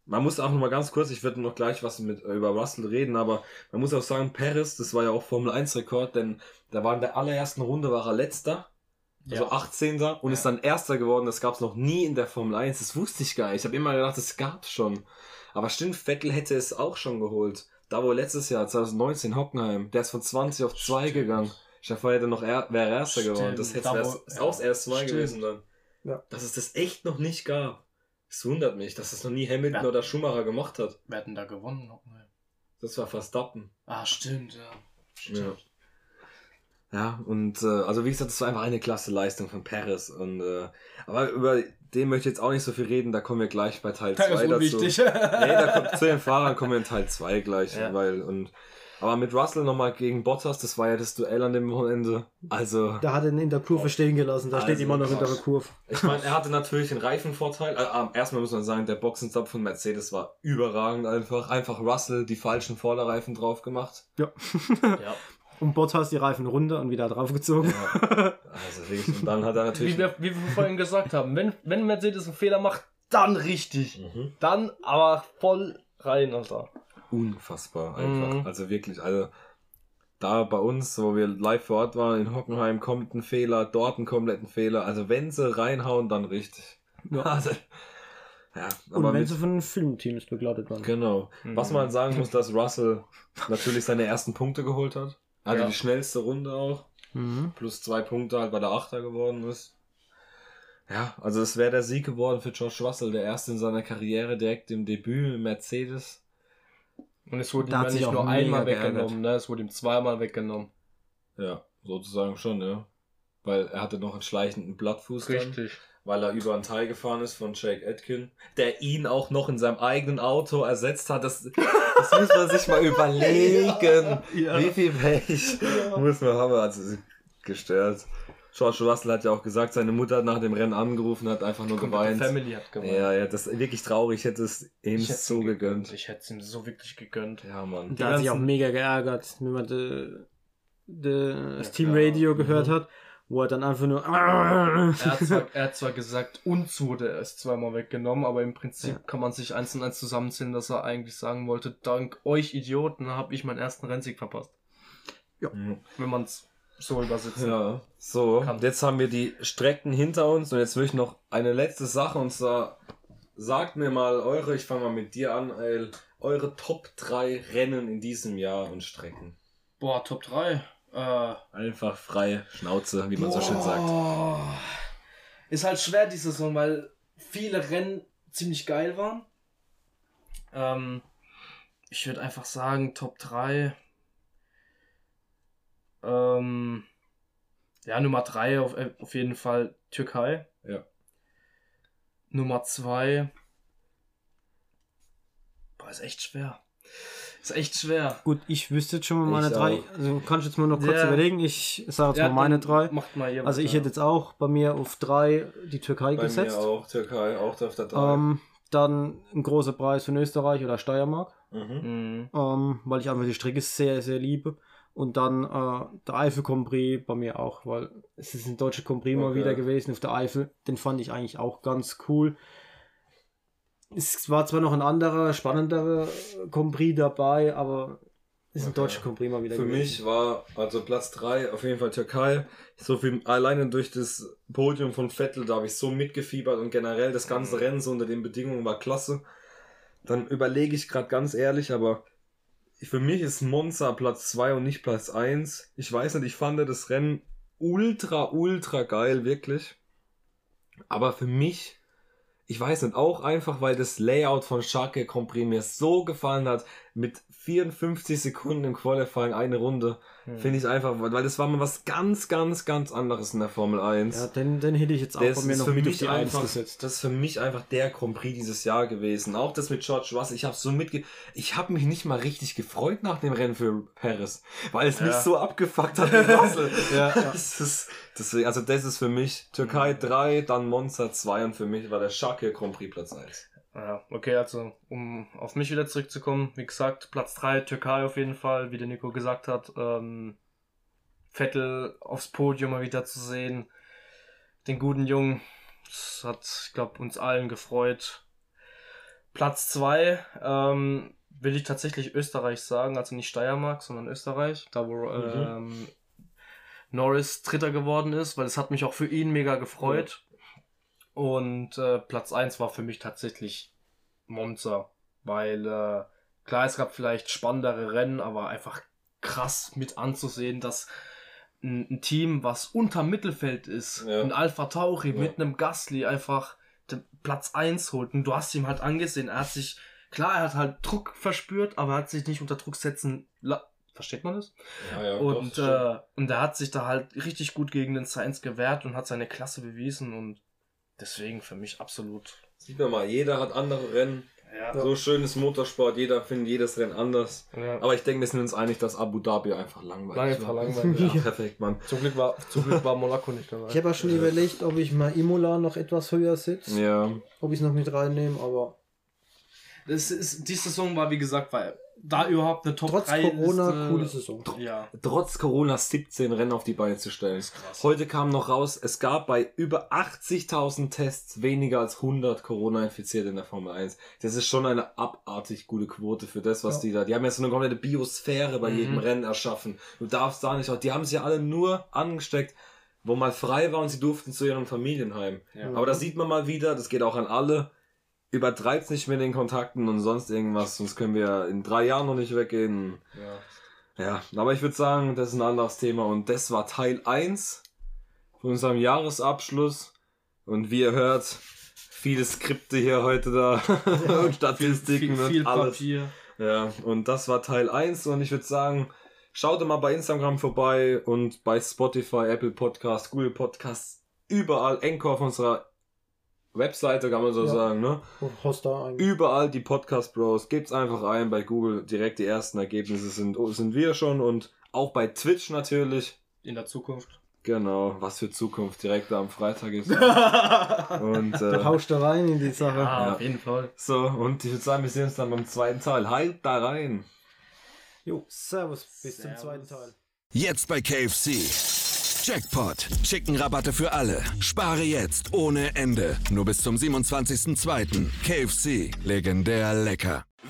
man muss auch noch mal ganz kurz, ich werde noch gleich was mit über Russell reden, aber man muss auch sagen, Perez, das war ja auch Formel 1 Rekord, denn da war in der allerersten Runde war er letzter also Ja. 18. und ist dann Erster geworden. Das gab es noch nie in der Formel 1. Das wusste ich gar nicht. Ich habe immer gedacht, das gab schon. Aber stimmt, Vettel hätte es auch schon geholt. Da wo letztes Jahr, 2019, Hockenheim, der ist von 20 auf 2 gegangen. Stefan hätte noch er, wäre Erster Stimmt, geworden. Das hätte da wär, wo- ist ja, auch erst 2 stimmt. gewesen dann. Ja. Dass es das echt noch nicht gab. Es wundert mich, dass das noch nie Hamilton Ja. oder Schumacher gemacht hat. Wer hat denn da gewonnen? Hockenheim? Das war Verstappen. Ah, stimmt, ja. Ja. Ja, und äh, also wie gesagt, das war einfach eine klasse Leistung von Perez. Und, äh, aber über den möchte ich jetzt auch nicht so viel reden, da kommen wir gleich bei Teil 2 Das ist dazu. unwichtig. Nee, da kommt, zu den Fahrern kommen wir in Teil 2 gleich, Ja. weil und aber mit Russell nochmal gegen Bottas, das war ja das Duell an dem Wochenende. Also, Da hat er ihn in der Kurve stehen gelassen. Da steht Also immer noch in der krass. Kurve. ich meine, er hatte natürlich einen Reifenvorteil. Äh, äh, erstmal muss man sagen, der Boxenstopp von Mercedes war überragend einfach. Einfach Russell die falschen Vorderreifen drauf gemacht. Ja. ja. Und Bottas die Reifen runter und wieder draufgezogen. Ja. Also wirklich. Und dann hat er natürlich. Wie wir, wie wir vorhin gesagt haben, wenn, wenn Mercedes einen Fehler macht, dann richtig. Mhm. Dann aber voll rein, Alter. unfassbar einfach. Mhm. Also wirklich, also da bei uns, wo wir live vor Ort waren, in Hockenheim kommt ein Fehler, dort einen kompletten Fehler. Also wenn sie reinhauen, dann richtig. Ja. Also, ja, Und aber wenn mit, sie von Filmteams begleitet waren. genau. Mhm. Was man sagen muss, dass Russell natürlich seine ersten Punkte geholt hat. Also Ja. die schnellste Runde auch. Mhm. Plus zwei Punkte halt bei der Achter geworden ist. Ja, also es wäre der Sieg geworden für George Russell, der erste in seiner Karriere direkt im Debüt im Mercedes. Und es wurde Da ihm nicht auch nur einmal weggenommen, ne? es wurde ihm zweimal weggenommen. Ja, sozusagen schon, ja. Weil er hatte noch einen schleichenden Blattfuß dann, weil er über einen Teil gefahren ist von Jake Atkin, der ihn auch noch in seinem eigenen Auto ersetzt hat. Das, das muss man sich mal überlegen. Wie viel Pech muss man haben. Also gestört. George Russell hat ja auch gesagt, seine Mutter hat nach dem Rennen angerufen, hat einfach nur Die geweint. Family hat gewonnen. Ja, ja, das ist wirklich traurig. Ich hätte es ihm so ihm gegönnt. Ich hätte es ihm so wirklich gegönnt. Ja, Mann. Der hat sich auch mega geärgert, wenn man de, de, das Ja, Team klar. Radio gehört Mhm. hat, wo er dann einfach nur. Er hat, zwar, er hat zwar gesagt, uns wurde es zweimal weggenommen, aber im Prinzip Ja. kann man sich eins und eins zusammenzählen, dass er eigentlich sagen wollte, dank euch Idioten habe ich meinen ersten Rennsieg verpasst. Mhm. Wenn man es so übersetzt. Ja, so, Kann. jetzt haben wir die Strecken hinter uns und jetzt will ich noch eine letzte Sache und zwar sagt mir mal eure, ich fange mal mit dir an, El, eure Top 3 Rennen in diesem Jahr und Strecken. Boah, Top 3. Äh, Einfach frei Schnauze, wie man so schön sagt. Boah. Ist halt schwer die Saison, weil viele Rennen ziemlich geil waren. Ähm, ich würde einfach sagen, Top 3. Ähm, ja, Nummer 3 auf, äh, auf jeden Fall Türkei. Ja. Nummer 2. Boah, ist echt schwer. Ist echt schwer. Gut, ich wüsste jetzt schon mal meine Ich drei. auch. Also kannst du jetzt mal noch kurz Ja. überlegen. Ich sage jetzt Ja, mal meine drei. Macht mal ihr Also ich hätte jetzt auch bei mir auf drei die Türkei Bei gesetzt. mir auch, Türkei, auch auf der 3. Ähm, dann ein großer Preis von Österreich oder Steiermark, mhm. Mhm. ähm, weil ich einfach die Strecke sehr, sehr liebe. Und dann äh, der Eifel Prix bei mir auch, weil es ist ein deutscher Grand Prix mal Okay. wieder gewesen auf der Eifel. Den fand ich eigentlich auch ganz cool. Es war zwar noch ein anderer, spannenderer Prix dabei, aber ist ein Okay. deutscher Prix mal wieder Für gewesen. mich war also Platz 3 auf jeden Fall Türkei. So viel alleine durch das Podium von Vettel, da habe ich so mitgefiebert und generell das ganze Rennen so unter den Bedingungen war klasse. Dann überlege ich gerade ganz ehrlich, aber für mich ist Monza Platz 2 und nicht Platz 1. Ich weiß nicht, ich fand das Rennen ultra, ultra geil, wirklich. Aber für mich, ich weiß nicht, auch einfach, weil das Layout von Schalke Grand Prix mir so gefallen hat, mit 54 Sekunden im Qualifying eine Runde, Hm. finde ich einfach, weil das war mal was ganz, ganz, ganz anderes in der Formel 1. Ja, den, den hätte ich jetzt auch Das bei mir noch für mit auf mich die Eins einfach, gesetzt. das ist für mich einfach der Grand Prix dieses Jahr gewesen. Auch das mit George Russell. Ich habe so mitge, ich habe mich nicht mal richtig gefreut nach dem Rennen für Paris, weil es mich Ja. so abgefuckt hat mit Russell. Ja, ja. Das ist, deswegen, also das ist für mich Türkei 3, dann Monza 2 und für mich war der Schalke Grand Prix Platz 1. Ja, okay, also um auf mich wieder zurückzukommen, wie gesagt, Platz 3, Türkei auf jeden Fall, wie der Nico gesagt hat. Ähm, Vettel aufs Podium mal wieder zu sehen. Den guten Jungen. Das hat, ich glaube, uns allen gefreut. Platz 2 ähm, will ich tatsächlich Österreich sagen, also nicht Steiermark, sondern Österreich, da wo ähm, Norris Dritter geworden ist, weil es hat mich auch für ihn mega gefreut. Und äh, Platz 1 war für mich tatsächlich Monza, weil äh, klar, es gab vielleicht spannendere Rennen, aber einfach krass mit anzusehen, dass ein, ein Team, was unter Mittelfeld ist, Ja. ein Alpha Tauri Ja. mit einem Gasly einfach Platz 1 holt. Und du hast ihm halt angesehen, er hat sich, klar, er hat halt Druck verspürt, aber er hat sich nicht unter Druck setzen la Versteht man das? Ja, ja, und, äh, und er hat sich da halt richtig gut gegen den Science gewehrt und hat seine Klasse bewiesen und deswegen für mich absolut. Sieht man mal, jeder hat andere Rennen. Ja. So schönes Motorsport, jeder findet jedes Rennen anders. ja. Aber ich denke, wir sind uns einig, dass Abu Dhabi einfach langweilig Einfach war. langweilig. Ja, perfekt, Mann. Zum Glück war, zum Glück war Monaco nicht dabei. Ich habe auch schon überlegt, ob ich mal Imola noch etwas höher sitze. Ja. Ob ich es noch mit reinnehme, aber Das ist, die Saison war, wie gesagt, weil da überhaupt eine Top trotz 3 Corona, Liste, coole Saison. Ja. Trotz Corona 17 Rennen auf die Beine zu stellen. krass. Heute kam noch raus, es gab bei über 80.000 Tests weniger als 100 Corona-Infizierte in der Formel 1. Das ist schon eine abartig gute Quote für das, was Ja. die da. Die haben ja so eine komplette Biosphäre bei Mhm. jedem Rennen erschaffen. Du darfst da nicht, die haben sich ja alle nur angesteckt, wo mal frei war und sie durften zu ihren Familienheim. Ja. Aber da sieht man mal wieder, das geht auch an alle. Übertreibt's nicht mit den Kontakten und sonst irgendwas, sonst können wir in drei Jahren noch nicht weggehen. ja. Ja, aber ich würde sagen, das ist ein anderes Thema und das war Teil 1 von unserem Jahresabschluss. Und wie ihr hört, viele Skripte hier heute da und Statistiken viel, viel und alles. Papier. Ja, und das war Teil 1 und ich würde sagen, schaut mal bei Instagram vorbei und bei Spotify, Apple Podcast, Google Podcasts, überall, Encore auf unserer Webseite kann man so Ja. sagen, ne? Da eigentlich. Überall die Podcast Bros. Gebt's einfach ein bei Google. Direkt die ersten Ergebnisse sind, sind wir schon und auch bei Twitch natürlich. In der Zukunft. Genau, was für Zukunft direkt am Freitag ist. und Du äh, haust da rein in die Sache. Ja, Ja. auf jeden Fall. so, und ich würde sagen, wir sehen uns dann beim zweiten Teil. Halt da rein! Jo, servus, bis zum Servus. zweiten Teil. Jetzt bei KFC. Jackpot. Chicken-Rabatte für alle. Spare jetzt ohne Ende. Nur bis zum 27.02. KFC. Legendär lecker.